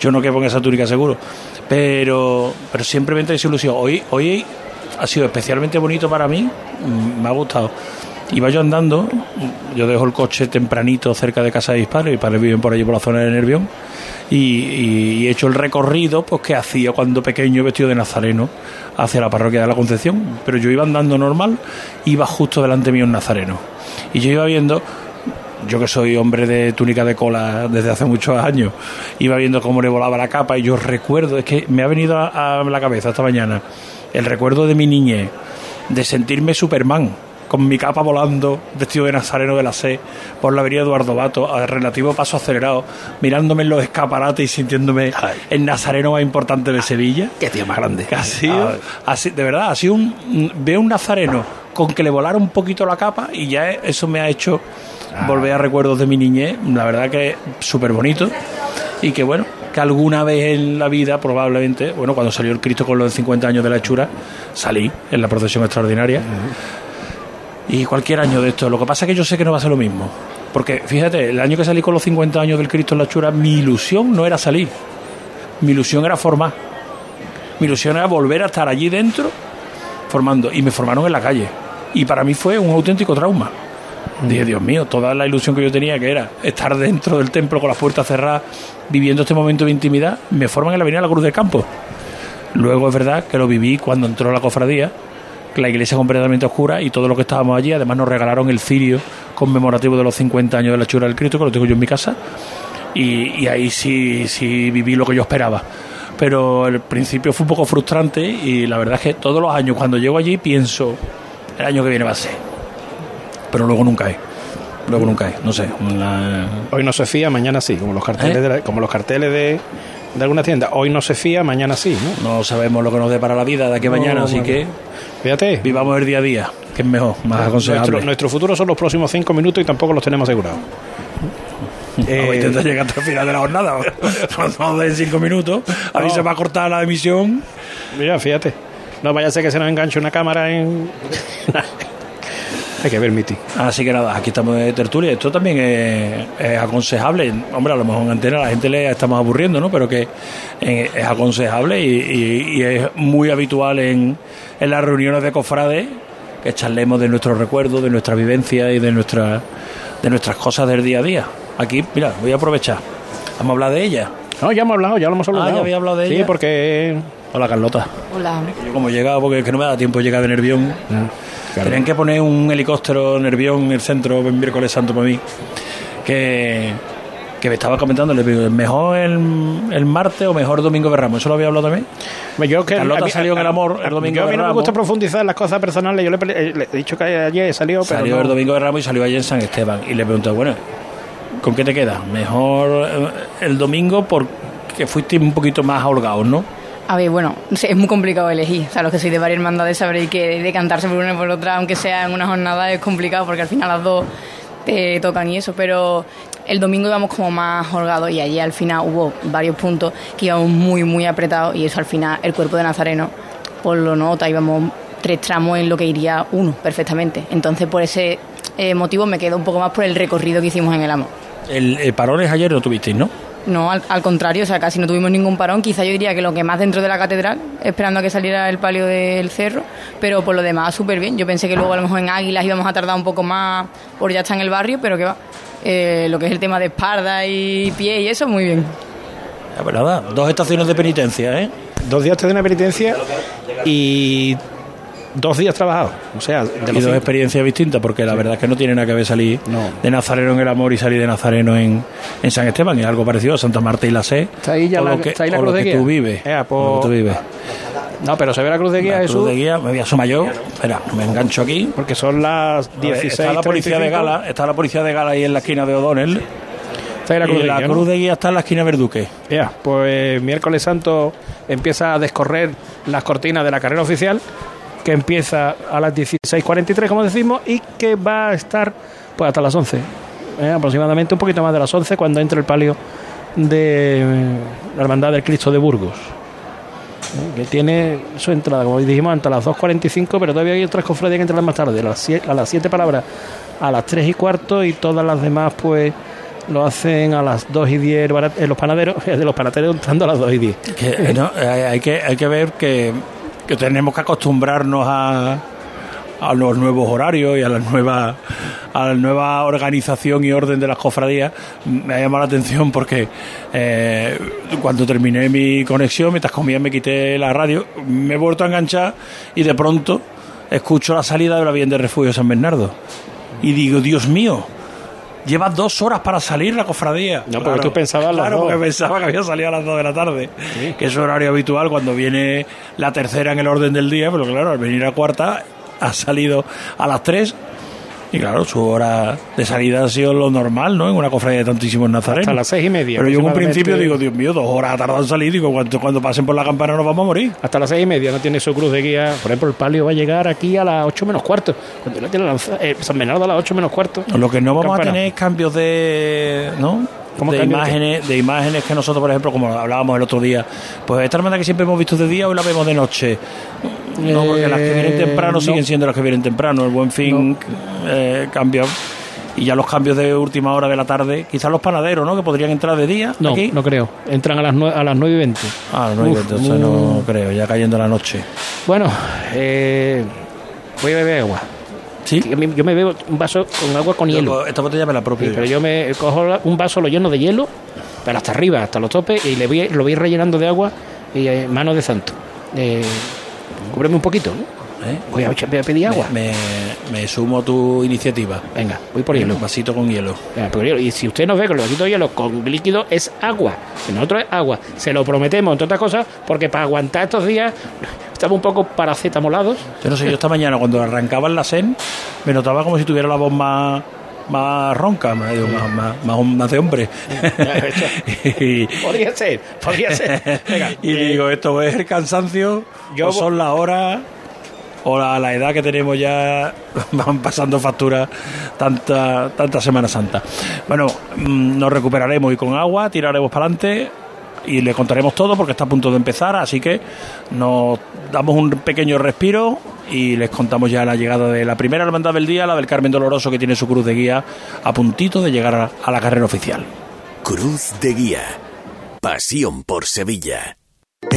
Speaker 21: yo no quepo en esa túnica seguro. Pero, pero siempre me entra esa ilusión. Hoy, hoy ha sido especialmente bonito para mí, mm, me ha gustado. Iba yo andando, yo dejo el coche tempranito cerca de casa de mis padres, mis padres viven por allí por la zona de Nervión, y, he hecho el recorrido pues que hacía cuando pequeño vestido de nazareno hacia la parroquia de la Concepción. Pero yo iba andando normal, iba justo delante mío un nazareno. Y yo iba viendo yo que soy hombre de túnica de cola desde hace muchos años, iba viendo cómo le volaba la capa y yo recuerdo, es que me ha venido a, a la cabeza esta mañana el recuerdo de mi niñez, de sentirme Superman, con mi capa volando, vestido de nazareno de la C, por la avenida Eduardo Bato, a relativo paso acelerado, mirándome en los escaparates y sintiéndome el nazareno más importante de Sevilla.
Speaker 4: Qué tío más grande.
Speaker 21: Que ha sido, ha sido- de verdad, ha sido un, veo un nazareno con que le volara un poquito la capa y ya eso me ha hecho volver a recuerdos de mi niñez, la verdad que es súper bonito y que bueno, que alguna vez en la vida probablemente, bueno, cuando salió el Cristo con los 50 años de la hechura, salí en la procesión extraordinaria y cualquier año de esto, lo que pasa es que yo sé que no va a ser lo mismo, porque fíjate, el año que salí con los 50 años del Cristo en la hechura, mi ilusión no era salir, mi ilusión era formar, mi ilusión era volver a estar allí dentro formando. Y me formaron en la calle. Y para mí fue un auténtico trauma. Dije, Dios mío, toda la ilusión que yo tenía, que era estar dentro del templo con las puertas cerradas, viviendo este momento de intimidad, me forman en la Avenida de la Cruz del Campo. Luego es verdad que lo viví cuando entró la cofradía, la iglesia completamente oscura y todo lo que estábamos allí, además nos regalaron el cirio conmemorativo de los 50 años de la chura del Cristo, que lo tengo yo en mi casa, y, y ahí sí, sí viví lo que yo esperaba. Pero el principio fue un poco frustrante y la verdad es que todos los años cuando llego allí pienso, el año que viene va a ser. Pero luego nunca es. Luego nunca es, no sé. la-
Speaker 4: Hoy no se fía, mañana sí, como los carteles,
Speaker 21: ¿Eh?
Speaker 4: de, la- como los carteles de, de alguna tienda. Hoy no se fía, mañana sí, ¿no?
Speaker 21: No sabemos lo que nos dé para la vida de aquí a
Speaker 4: No,
Speaker 21: mañana, así
Speaker 4: bueno.
Speaker 21: que
Speaker 4: Fíjate.
Speaker 21: vivamos el día a día, que es mejor, más aconsejable.
Speaker 4: Nuestro, nuestro futuro son los próximos cinco minutos y tampoco los tenemos asegurados.
Speaker 21: Vamos a intentar llegar hasta el final de la jornada. Vamos en cinco minutos. A mí
Speaker 4: No.
Speaker 21: se va a cortar la emisión.
Speaker 4: Mira, fíjate. No vaya a ser que se nos enganche una cámara en. Hay que ver, Miti.
Speaker 21: Así que nada, aquí estamos de tertulia. Esto también es, es aconsejable. Hombre, a lo mejor en antena la gente le estamos aburriendo, ¿no? Pero que eh, es aconsejable y, y- y es muy habitual en, en las reuniones de cofrades que charlemos de nuestros recuerdos, de nuestra vivencia y de, nuestra, de nuestras cosas del día a día. Aquí, mira, voy a aprovechar. Vamos a hablar de ella.
Speaker 4: No, ya hemos hablado, ya lo hemos hablado.
Speaker 21: Ah, ya había hablado de
Speaker 4: sí,
Speaker 21: ella.
Speaker 4: porque.
Speaker 21: Hola, Carlota.
Speaker 5: Hola.
Speaker 21: Yo como he llegado, porque es que no me da tiempo de llegar de Nervión. Tenían que poner un helicóptero Nervión en el centro en miércoles santo para mí. Que, que me estaba comentando, le digo, ¿mejor el, el martes o mejor domingo de Ramos? ¿Eso lo había hablado también?
Speaker 4: Yo que
Speaker 21: Carlota
Speaker 4: a mí-
Speaker 21: salió en el amor el domingo
Speaker 4: Yo a mí no me gusta profundizar en las cosas personales. Yo le, le- he dicho que ayer salió, pero.
Speaker 21: Salió
Speaker 4: no.
Speaker 21: el domingo de Ramos y salió allí en San Esteban. Y le pregunté, bueno, ¿con qué te queda? Mejor eh, el domingo porque fuiste un poquito más holgados, ¿no?
Speaker 5: A ver, bueno, es muy complicado elegir. O sea, los que sois de varias hermandades sabréis que decantarse por una y por otra, aunque sea en una jornada, es complicado porque al final las dos te tocan y eso. Pero el domingo íbamos como más holgados y allí al final hubo varios puntos que íbamos muy, muy apretados y eso al final el cuerpo de Nazareno, por lo nota, íbamos tres tramos en lo que iría uno perfectamente. Entonces, por ese eh, motivo me quedo un poco más por el recorrido que hicimos en el amor.
Speaker 21: El, el parones ayer no tuvisteis, ¿no?
Speaker 5: No, al, al contrario, o sea, casi no tuvimos ningún parón. Quizá yo diría que lo que más dentro de la catedral, esperando a que saliera el palio del cerro, pero por lo demás súper bien. Yo pensé que luego a lo mejor en Águilas íbamos a tardar un poco más por ya estar en el barrio, pero que va. Eh, lo que es el tema de espalda y pie y eso, muy bien.
Speaker 21: Ya, pues nada, dos estaciones de penitencia, ¿eh?
Speaker 4: Dos días de una penitencia y dos días trabajados. O sea, de
Speaker 21: y dos
Speaker 4: cinco.
Speaker 21: experiencias distintas, porque la verdad es que no tiene nada que ver salir de Nazareno en el amor y salir de Nazareno en, en San Esteban, es algo parecido a Santa Marta y la C.
Speaker 4: Está ahí ya
Speaker 21: o
Speaker 4: la,
Speaker 21: lo que,
Speaker 4: está ahí la
Speaker 21: o
Speaker 4: cruz
Speaker 21: lo
Speaker 4: de
Speaker 21: que
Speaker 4: guía.
Speaker 21: tú vives.
Speaker 4: Ea, pues-
Speaker 21: lo que tú vives.
Speaker 4: No, pero se ve la cruz de guía,
Speaker 21: La
Speaker 4: Jesús.
Speaker 21: cruz de guía, me voy a asomar yo. Espera, me engancho aquí.
Speaker 4: Porque son las
Speaker 21: A ver,
Speaker 4: 16.
Speaker 21: Está la policía de Gala, está la policía de Gala ahí en la esquina de O'Donnell.
Speaker 4: Está ahí la cruz
Speaker 21: y
Speaker 4: de
Speaker 21: la
Speaker 4: guía, ¿no?
Speaker 21: cruz de guía está en la esquina de Verduque.
Speaker 4: Ya, pues miércoles santo empieza a descorrer las cortinas de la carrera oficial, que empieza a las 16.43, como decimos, y que va a estar pues hasta las 11, eh, aproximadamente un poquito más de las 11, cuando entre el palio de eh, la Hermandad del Cristo de Burgos. eh, Que tiene su entrada, como dijimos, hasta las 2.45, pero todavía hay otras cofradías que entran más tarde, a las 7, a las 7 palabras, a las 3 y cuarto, y todas las demás, pues lo hacen a las 2 y 10 barat- eh, los panaderos, de los panaderos entrando a las 2 y 10.
Speaker 21: Que, eh, no, hay que, hay que ver que, que tenemos que acostumbrarnos a, a los nuevos horarios y a la nueva a la nueva organización y orden de las cofradías. Me ha llamado la atención porque eh, cuando terminé mi conexión mientras comía me quité la radio me he vuelto a enganchar y de pronto escucho la salida de la Bien de Refugio San Bernardo. Y digo Dios mío Lleva dos horas para salir la cofradía.
Speaker 4: No, porque tú pensabas las
Speaker 21: Claro,
Speaker 4: dos.
Speaker 21: porque pensaba que había salido a las 2 de la tarde. Que es horario habitual cuando viene la tercera en el orden del día, pero claro, al venir a cuarta ha salido a las 3. Y claro, su hora de salida ha sido lo normal, ¿no? En una cofradía de tantísimos nazarenos.
Speaker 4: Hasta las seis y media,
Speaker 21: Pero yo en un principio digo, Dios mío, dos horas ha tardado en salir. Digo, cuando, cuando pasen por la campana nos vamos a morir.
Speaker 4: Hasta las seis y media no tiene su cruz de guía. Por ejemplo, el palio va a llegar aquí a las 8 menos cuarto. Cuando no tiene lanza- eh, San Bernardo a las 8 menos cuarto.
Speaker 21: Lo que no vamos
Speaker 4: Campana.
Speaker 21: a tener es cambios de, ¿no?
Speaker 4: ¿Cómo
Speaker 21: de imágenes, de imágenes que nosotros, por ejemplo, como hablábamos el otro día, pues esta hermandad que siempre hemos visto de día hoy la vemos de noche. No, porque las que vienen
Speaker 4: Eh,
Speaker 21: temprano
Speaker 4: no.
Speaker 21: siguen siendo las que vienen temprano. El buen fin eh, cambia. Y ya los cambios de última hora de la tarde, quizás los panaderos, ¿no? Que podrían entrar de día
Speaker 4: No,
Speaker 21: aquí.
Speaker 4: no creo. Entran a las, a las 9 y 20.
Speaker 21: Ah, no,
Speaker 4: Uf,
Speaker 21: entonces
Speaker 4: mm.
Speaker 21: no creo, ya cayendo la noche.
Speaker 4: Bueno, eh, voy a beber agua.
Speaker 21: ¿Sí?
Speaker 4: Yo me- bebo un vaso con agua con hielo.
Speaker 21: Esta botella me la propia.
Speaker 4: Sí, pero yo me cojo un vaso, lo lleno de hielo, pero hasta arriba, hasta los topes, y le voy, lo voy rellenando de agua y eh, mano de santo. Eh, cúbreme un poquito. Voy, a, voy a pedir agua.
Speaker 21: Me, me sumo a tu iniciativa.
Speaker 4: Venga, voy por hielo.
Speaker 21: Un vasito con hielo.
Speaker 4: Venga, por hielo. Y si usted nos ve con el vasito de hielo con líquido, es agua. Nosotros es agua. Se lo prometemos, entre otras cosas, porque para aguantar estos días estamos un poco paracetamolados.
Speaker 21: Yo no sé, yo esta mañana cuando arrancaba en la SEN me notaba como si tuviera la voz más ronca, más, más, más, de hombre. y,
Speaker 4: Podría ser, podría ser. Venga,
Speaker 21: y digo, esto es el cansancio,
Speaker 4: Yo
Speaker 21: o son las horas, o la, la edad que tenemos ya, van pasando facturas tanta, tanta Semana Santa. Bueno, mm, nos recuperaremos y con agua tiraremos para adelante y le contaremos todo porque está a punto de empezar, así que nos damos un pequeño respiro y les contamos ya la llegada de la primera hermandad del día, la del Carmen Doloroso, que tiene su cruz de guía a puntito de llegar a, la carrera oficial.
Speaker 9: Cruz de Guía. Pasión por Sevilla.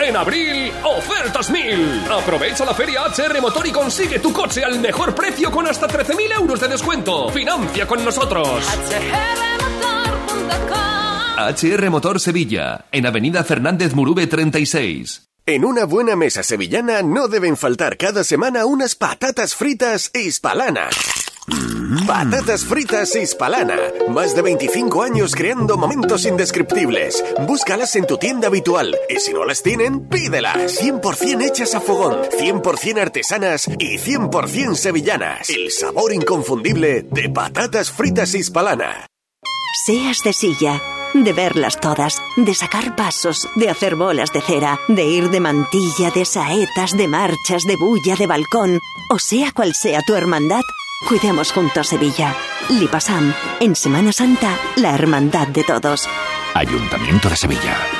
Speaker 22: En abril, ofertas mil. Aprovecha la feria HR Motor y consigue tu coche al mejor precio con hasta 13.000 euros de descuento. Financia con nosotros.
Speaker 20: HR Motor Sevilla, en Avenida Fernández Murube 36.
Speaker 15: En una buena mesa sevillana no deben faltar cada semana unas patatas fritas hispalana. Patatas fritas hispalana. Más de 25 años creando momentos indescriptibles. Búscalas en tu tienda habitual. Y si no las tienen, pídelas. 100% hechas a fogón, 100% artesanas y 100% sevillanas. El sabor inconfundible de patatas fritas hispalana.
Speaker 23: Seas de silla, de verlas todas, de sacar pasos, de hacer bolas de cera, de ir de mantilla, de saetas, de marchas, de bulla, de balcón, o sea cual sea tu hermandad, cuidemos juntos Sevilla. Lipasam, en Semana Santa, la hermandad de todos.
Speaker 20: Ayuntamiento de Sevilla.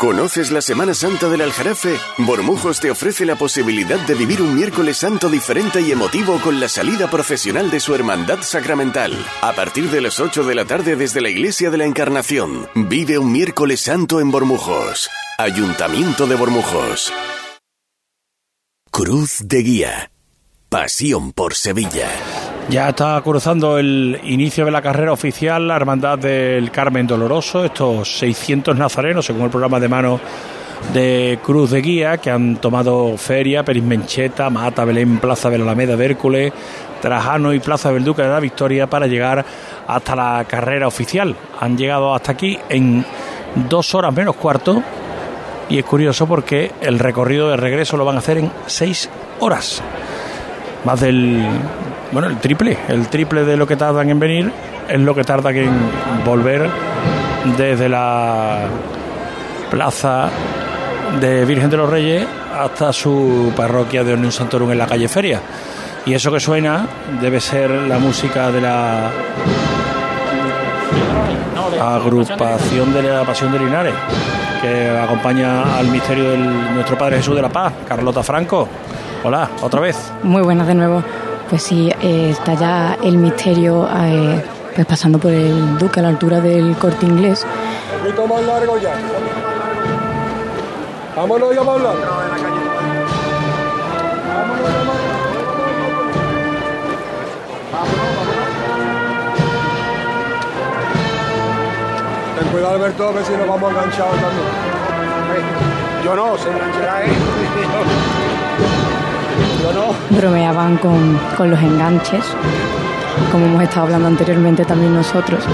Speaker 15: ¿Conoces la Semana Santa del Aljarafe? Bormujos te ofrece la posibilidad de vivir un miércoles santo diferente y emotivo con la salida profesional de su hermandad sacramental. A partir de las 8 de la tarde desde la Iglesia de la Encarnación, vive un miércoles santo en Bormujos. Ayuntamiento de Bormujos.
Speaker 9: Cruz de Guía. Pasión por Sevilla.
Speaker 21: Ya está cruzando el inicio de la carrera oficial la Hermandad del Carmen Doloroso, estos 600 nazarenos, según el programa de mano de Cruz de Guía, que han tomado Feria, Perismencheta, Mata, Belén, Plaza de la Alameda de Hércules, Trajano y Plaza del Duque de la Victoria para llegar hasta la carrera oficial. Han llegado hasta aquí en dos horas menos cuarto y es curioso porque el recorrido de regreso lo van a hacer en seis horas. Más del, bueno, el triple, el triple de lo que tardan en venir es lo que tardan en volver desde la plaza de Virgen de los Reyes hasta su parroquia de Unión Santorum en la calle Feria. Y eso que suena debe ser la música de la agrupación de la Pasión de Linares, que acompaña al misterio de nuestro Padre Jesús de la Paz, Carlota Franco. Hola, otra vez.
Speaker 5: Muy buenas de nuevo. Pues sí, eh, está ya el misterio eh, pues pasando por el Duque a la altura del corte inglés.
Speaker 24: Un poquito más largo ya. Vámonos ya para hablar. Ten cuidado, Alberto, que si nos vamos enganchados también. Yo no, se enganchará, ¿eh?
Speaker 5: Bromeaban con, con los enganches, como hemos estado hablando anteriormente también nosotros.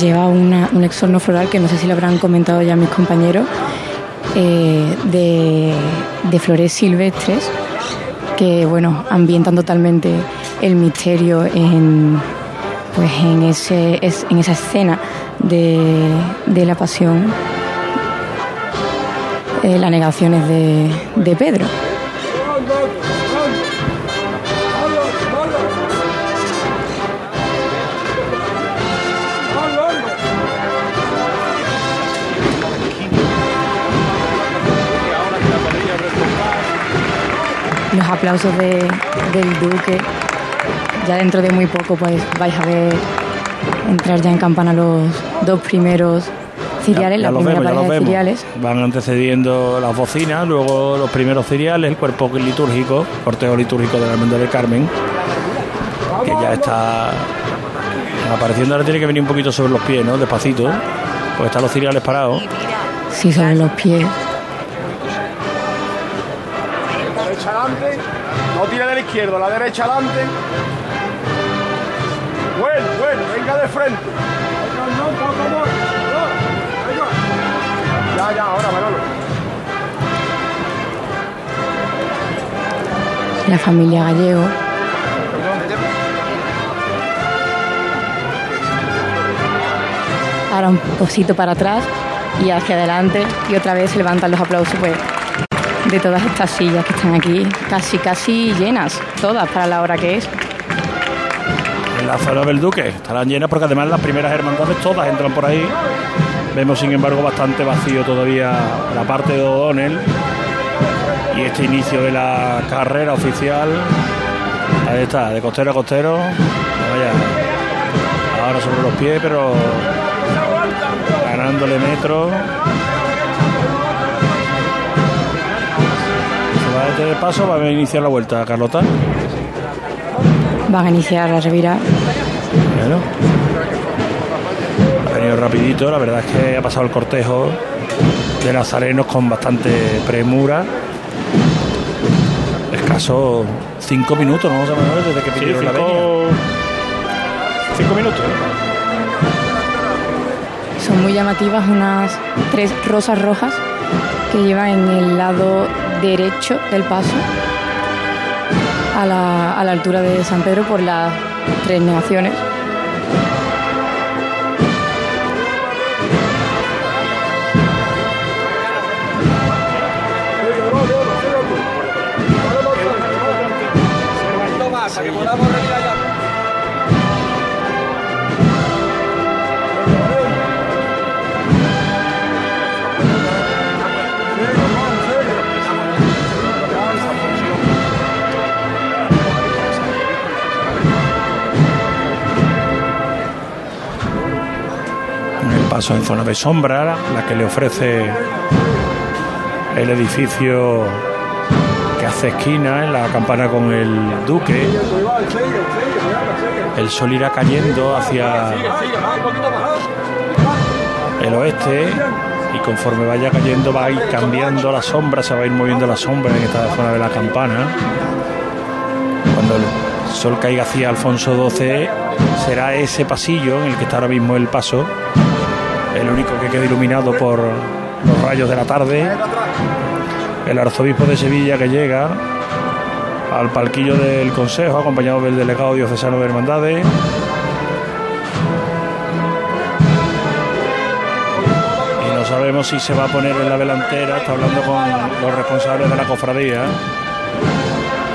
Speaker 5: Lleva un exorno floral que no sé si lo habrán comentado ya mis compañeros, eh, de, flores silvestres que bueno ambientan totalmente el misterio en pues en ese es- en esa escena de, de la pasión eh, las negaciones de, de Pedro. Aplausos de- del duque. Ya dentro de muy poco pues vais a ver entrar ya en campana los dos primeros ciriales,
Speaker 21: Ya- ya
Speaker 5: la primera
Speaker 21: vemos, ya
Speaker 5: pareja
Speaker 21: los
Speaker 5: de
Speaker 21: vemos.
Speaker 5: ciriales.
Speaker 21: Van antecediendo las bocinas, luego los primeros ciriales, el cuerpo litúrgico, cortejo litúrgico de la Hermandad del Carmen, que ya está apareciendo. Ahora tiene que venir un poquito sobre los pies, ¿no? Despacito, pues están los ciriales parados.
Speaker 5: Sí, sobre los pies.
Speaker 24: No tire del izquierdo, la derecha adelante. Bueno, bueno, venga de frente. Ya, ya, ahora, Manolo.
Speaker 5: La familia Gallego. Ahora un poquito para atrás y hacia adelante y otra vez levantan los aplausos pues, de todas estas sillas que están aquí, casi casi llenas, todas para la hora que es.
Speaker 21: En la zona del Duque estarán llenas porque además las primeras hermandades todas entran por ahí. Vemos sin embargo bastante vacío todavía la parte de O'Donnell y este inicio de la carrera oficial. Ahí está, de costero a costero. Vaya, ahora sobre los pies, pero ganándole metro. Se va a detener el paso, va a iniciar la vuelta, Carlota.
Speaker 5: Van a iniciar la revira.
Speaker 21: Bueno. Ha venido rapidito, la verdad es que ha pasado el cortejo de nazarenos con bastante premura. Escaso cinco minutos, ¿no? Vamos desde que
Speaker 4: Sí,
Speaker 21: pidieron la
Speaker 4: cinco-
Speaker 21: venia.
Speaker 4: Cinco minutos.
Speaker 5: Son muy llamativas unas tres rosas rojas que llevan en el lado derecho del paso a la, a la altura de San Pedro por las tres negaciones.
Speaker 21: Zona de sombra, la que le ofrece el edificio que hace esquina en la campana con el Duque. El sol irá cayendo hacia el oeste y conforme vaya cayendo va a ir cambiando la sombra, se va a ir moviendo la sombra en esta zona de la campana. Cuando el sol caiga hacia Alfonso XII será ese pasillo en el que está ahora mismo el paso, único que queda iluminado por los rayos de la tarde. El arzobispo de Sevilla que llega al palquillo del Consejo, acompañado del delegado diocesano de Hermandades. Y no sabemos si se va a poner en la delantera, está hablando con los responsables de la cofradía.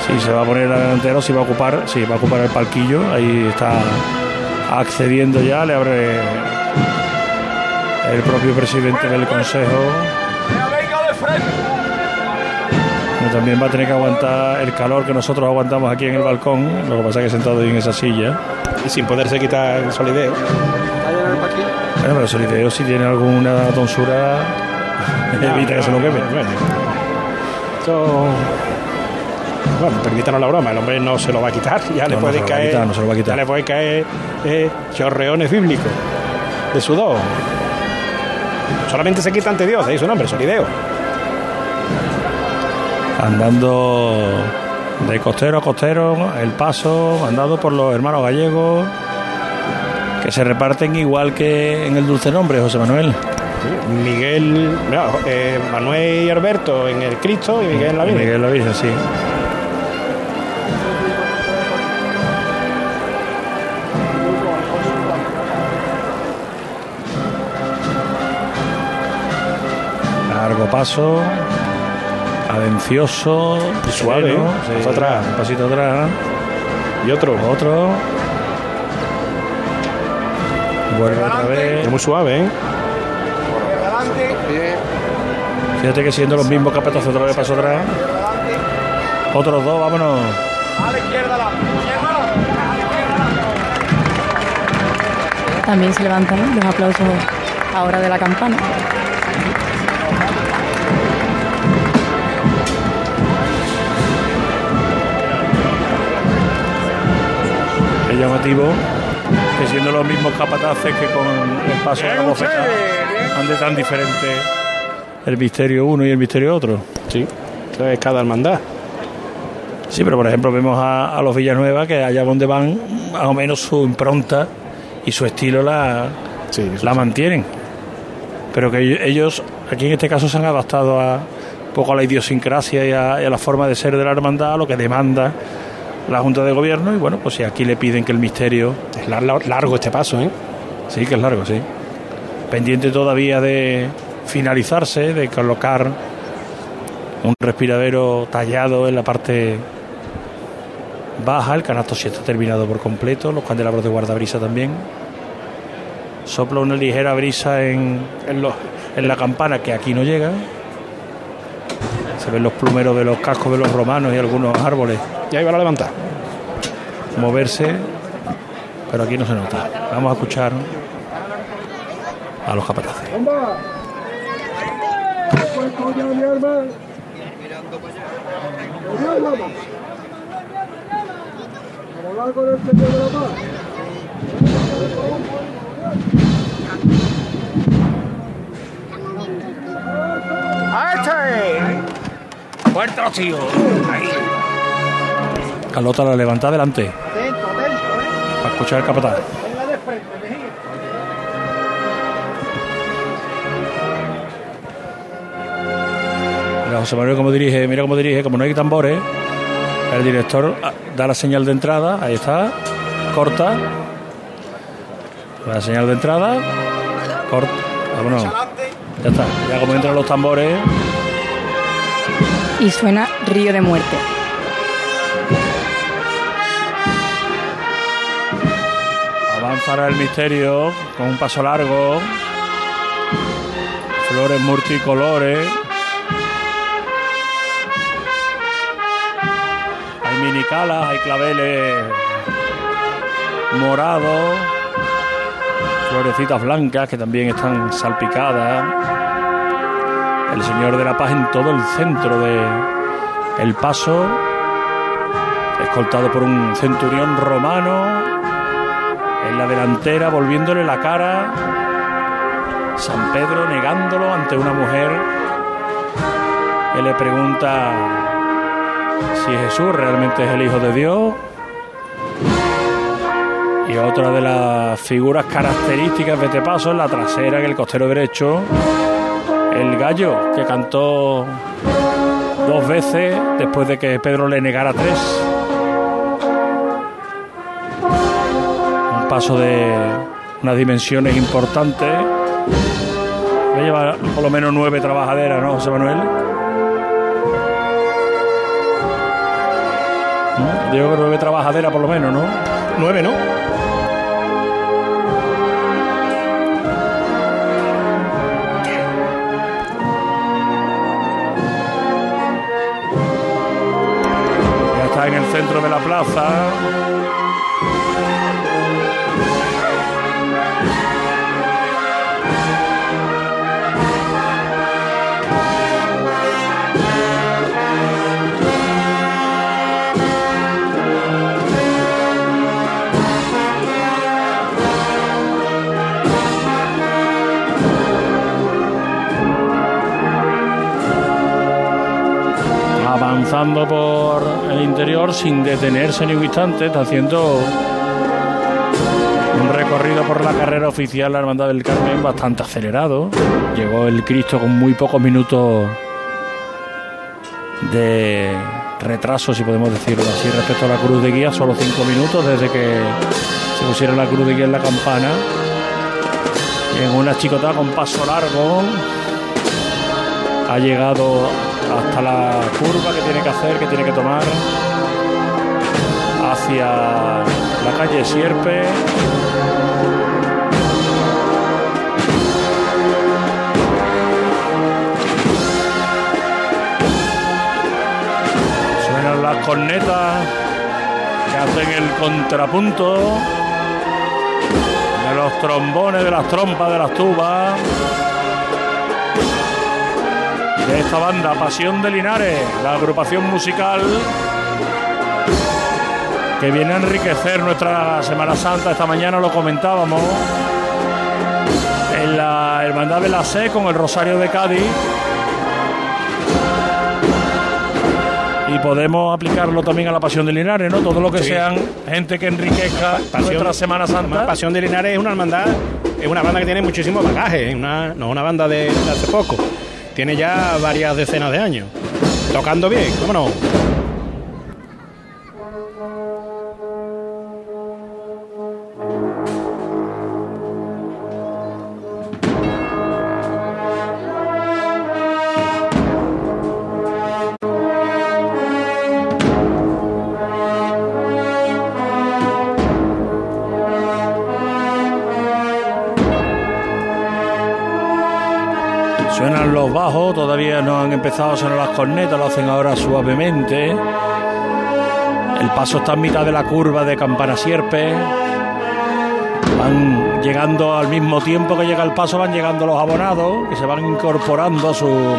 Speaker 21: Si se va a poner en la delantera o si va a ocupar, si va a ocupar el palquillo, ahí está accediendo ya, le abre el propio presidente del Consejo. Pero también va a tener que aguantar el calor que nosotros aguantamos aquí en el balcón, lo que pasa es que sentado ahí en esa silla.
Speaker 4: Y sin poderse quitar el solideo.
Speaker 21: Bueno, pero Solideo si tiene alguna tonsura, evita que se lo queme.
Speaker 4: Bueno, esto- Bueno, permítanos la broma, el hombre no se lo va a quitar, ya
Speaker 21: No,
Speaker 4: le
Speaker 21: a
Speaker 4: caer,
Speaker 21: quitar, no se lo va a quitar.
Speaker 4: ya le pueden caer eh, chorreones bíblicos de sudor. Solamente se quita ante Dios, ahí su nombre, Solideo.
Speaker 21: Andando de costero a costero, el paso andado por los hermanos gallegos, que se reparten igual que en el dulce nombre, José Manuel.
Speaker 4: Miguel, no, eh, Manuel y Alberto en el Cristo y Miguel en la Virgen.
Speaker 21: Miguel la Virgen, sí. Paso, adencioso,
Speaker 4: suave,
Speaker 21: sí,
Speaker 4: atrás.
Speaker 21: un pasito atrás.
Speaker 4: Y otro.
Speaker 21: Otro. Vuelve otra vez.
Speaker 4: Es muy suave, ¿eh?
Speaker 24: Adelante.
Speaker 21: Fíjate que siendo los mismos capatazos otra vez paso atrás. Otros dos, vámonos.
Speaker 24: A la izquierda la
Speaker 5: También se levantan ¿no? los aplausos ahora de la campana.
Speaker 21: Llamativo que siendo los mismos capataces que con el paso de la bofetada ande tan diferente el misterio uno y el misterio otro.
Speaker 4: Sí, es cada hermandad.
Speaker 21: Sí, pero por ejemplo vemos a, a los Villanueva que allá donde van, más o menos su impronta y su estilo la, la mantienen. Pero que ellos- ellos, aquí en este caso, se han adaptado a un poco a la idiosincrasia y a, y a la forma de ser de la hermandad, a lo que demanda la Junta de Gobierno. Y bueno, pues si aquí le piden que el misterio.
Speaker 4: Es lar- lar- largo este paso, ¿eh?
Speaker 21: Sí, que es largo, sí. Pendiente todavía de finalizarse, de colocar un respiradero tallado en la parte baja. El canasto sí está terminado por completo, los candelabros de guardabrisa también. Sopla una ligera brisa en, en, los- en la campana que aquí no llega. Se ven los plumeros de los cascos de los romanos y algunos árboles.
Speaker 4: Y ahí van a levantar.
Speaker 21: Moverse, pero aquí no se nota. Vamos a escuchar a los capataces. Tíos! Ahí. Carlota la levanta adelante
Speaker 24: Atento, atento, ¿eh?
Speaker 21: para escuchar el capataz.
Speaker 24: Venga de frente, Mejía.
Speaker 21: Mira, José Manuel cómo dirige, mira cómo dirige, como no hay tambores, el director ah, da la señal de entrada, ahí está, corta, la señal de entrada, corta, vámonos, ya está, ya como entran los tambores,
Speaker 5: Y suena Río de Muerte.
Speaker 21: avanzará el misterio con un paso largo, flores multicolores, hay minicalas, hay claveles morados, florecitas blancas que también están salpicadas, el Señor de la Paz en todo el centro de el paso, escoltado por un centurión romano en la delantera, volviéndole la cara. San Pedro negándolo ante una mujer que le pregunta si Jesús realmente es el Hijo de Dios. Y otra de las figuras características de este paso es la trasera, que el costero derecho, el gallo que cantó dos veces después de que Pedro le negara tres. un paso de unas dimensiones importantes. Voy a llevar por lo menos nueve trabajaderas, ¿no, José Manuel? Digo que nueve trabajaderas por lo menos, ¿no?
Speaker 4: Nueve, ¿no?
Speaker 21: De la plaza. avanzando por sin detenerse ni un instante, está haciendo un recorrido por la carrera oficial la Hermandad del Carmen bastante acelerado. Llegó el Cristo con muy pocos minutos de retraso, si podemos decirlo así, respecto a la cruz de guía, solo cinco minutos desde que se pusiera la cruz de guía en la campana. En una chicotada con paso largo ha llegado hasta la curva que tiene que hacer, que tiene que tomar hacia la calle Sierpe. Suenan las cornetas que hacen el contrapunto, de los trombones, de las trompas, de las tubas, de esta banda Pasión de Linares, la agrupación musical que viene a enriquecer nuestra Semana Santa. Esta mañana lo comentábamos en la Hermandad de la C con el Rosario de Cádiz. Y podemos aplicarlo también a la Pasión de Linares, ¿no? Todo lo que
Speaker 4: Sí.
Speaker 21: sean gente que enriquezca nuestra Semana Santa.
Speaker 4: Pasión de Linares es una hermandad, es una banda que tiene muchísimo bagaje, una, no una banda de, de hace poco. Tiene ya varias decenas de años. Tocando bien, ¿cómo no?
Speaker 21: Han empezado a sonar las cornetas, lo hacen ahora suavemente. El paso está en mitad de la curva de Campana Sierpe. Van llegando al mismo tiempo que llega el paso, van llegando los abonados, que se van incorporando a sus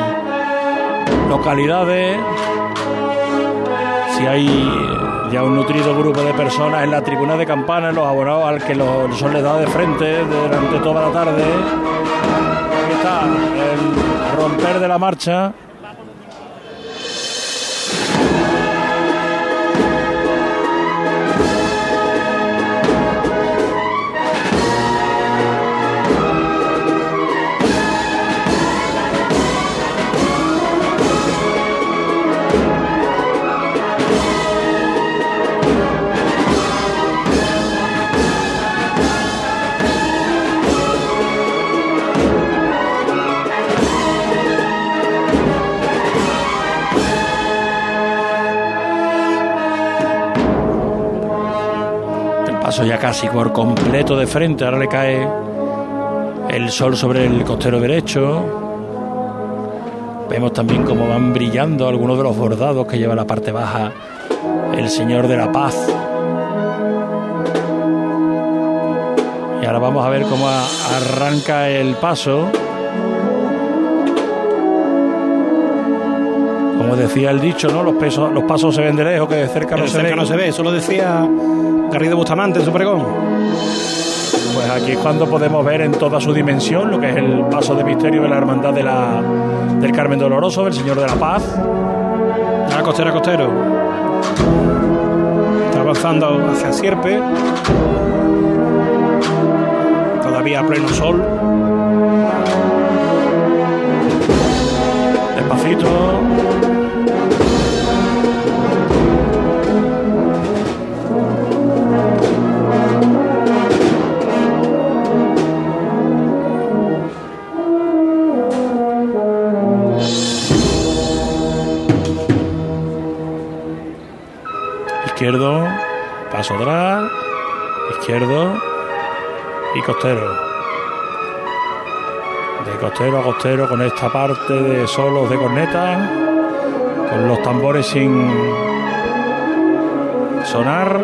Speaker 21: localidades. Si hay ya un nutrido grupo de personas en la tribuna de campana, los abonados al que los, sol les da de frente durante toda la tarde. Aquí está romper de la marcha. Paso ya casi por completo de frente. Ahora le cae el sol sobre el costero derecho. Vemos también cómo van brillando algunos de los bordados que lleva la parte baja el Señor de la Paz. Y ahora vamos a ver cómo arranca el paso. Como decía el dicho, ¿no? Los, pesos, los pasos se ven de lejos, que de cerca no
Speaker 4: de
Speaker 21: se
Speaker 4: cerca
Speaker 21: ven.
Speaker 4: no se ve, eso lo decía Garrido Bustamante en su pregón.
Speaker 21: Pues aquí es cuando podemos ver en toda su dimensión lo que es el paso de misterio de la hermandad de la, del Carmen Doloroso, del Señor de la Paz.
Speaker 4: A costero a costero. Está avanzando hacia Sierpe. Todavía a pleno sol.
Speaker 21: Despacito. Izquierdo, paso atrás, izquierdo y costero. De costero a costero con esta parte de solos de corneta, con los tambores sin sonar,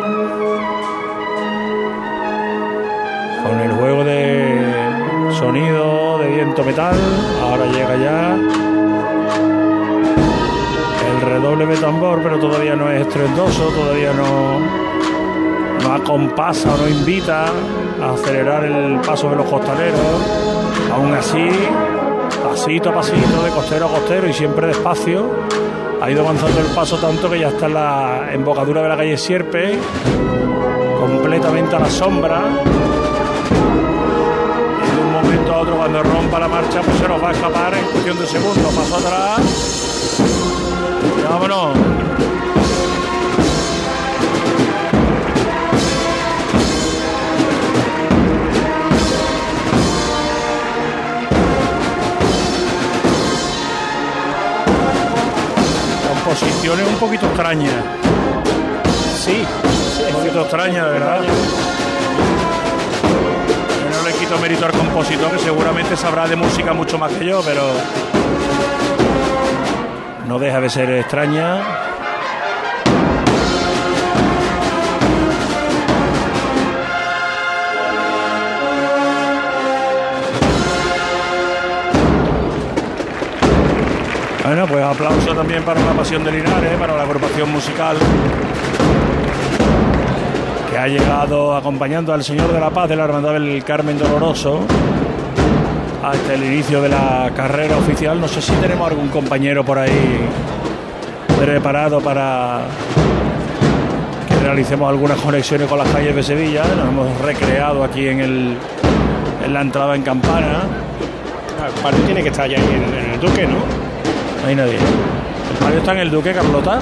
Speaker 21: con el juego de sonido de viento metal. Ahora llega ya redoble tambor, pero todavía no es estruendoso, todavía no, no acompasa o no invita a acelerar el paso de los costaleros. Aún así, pasito a pasito, de costero a costero y siempre despacio, ha ido avanzando el paso tanto que ya está en la embocadura de la calle Sierpe, completamente a la sombra. Y de un momento a otro, cuando rompa la marcha, pues se nos va a escapar en cuestión de segundos. Paso atrás. Vámonos. Composiciones un poquito extrañas.
Speaker 4: Sí,
Speaker 21: un poquito extrañas, ¿verdad? Yo no le quito mérito al compositor, que seguramente sabrá de música mucho más que yo, pero no deja de ser extraña. Bueno, pues aplauso también para la pasión de Linares, eh, para la agrupación musical que ha llegado acompañando al Señor de la Paz de la Hermandad del Carmen Doloroso hasta el inicio de la carrera oficial. No sé si tenemos algún compañero por ahí preparado para que realicemos algunas conexiones con las calles de Sevilla. Nos hemos recreado aquí en, el, en la entrada en Campana.
Speaker 4: El palio tiene que estar ya ahí en, en el Duque, ¿no?
Speaker 21: No hay nadie. ¿El palio está en el Duque, Carlota?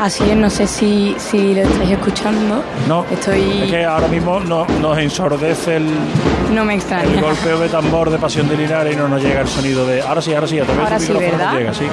Speaker 5: Así es, no sé si, si lo estáis escuchando.
Speaker 21: No,
Speaker 5: Estoy...
Speaker 21: es que ahora mismo no- nos ensordece el,
Speaker 5: No me
Speaker 21: el
Speaker 5: extraña.
Speaker 21: golpeo de tambor de Pasión de Linares y no nos llega el sonido de... Ahora sí, ahora sí, a través
Speaker 5: Ahora sí, ¿verdad?
Speaker 21: llega, sí.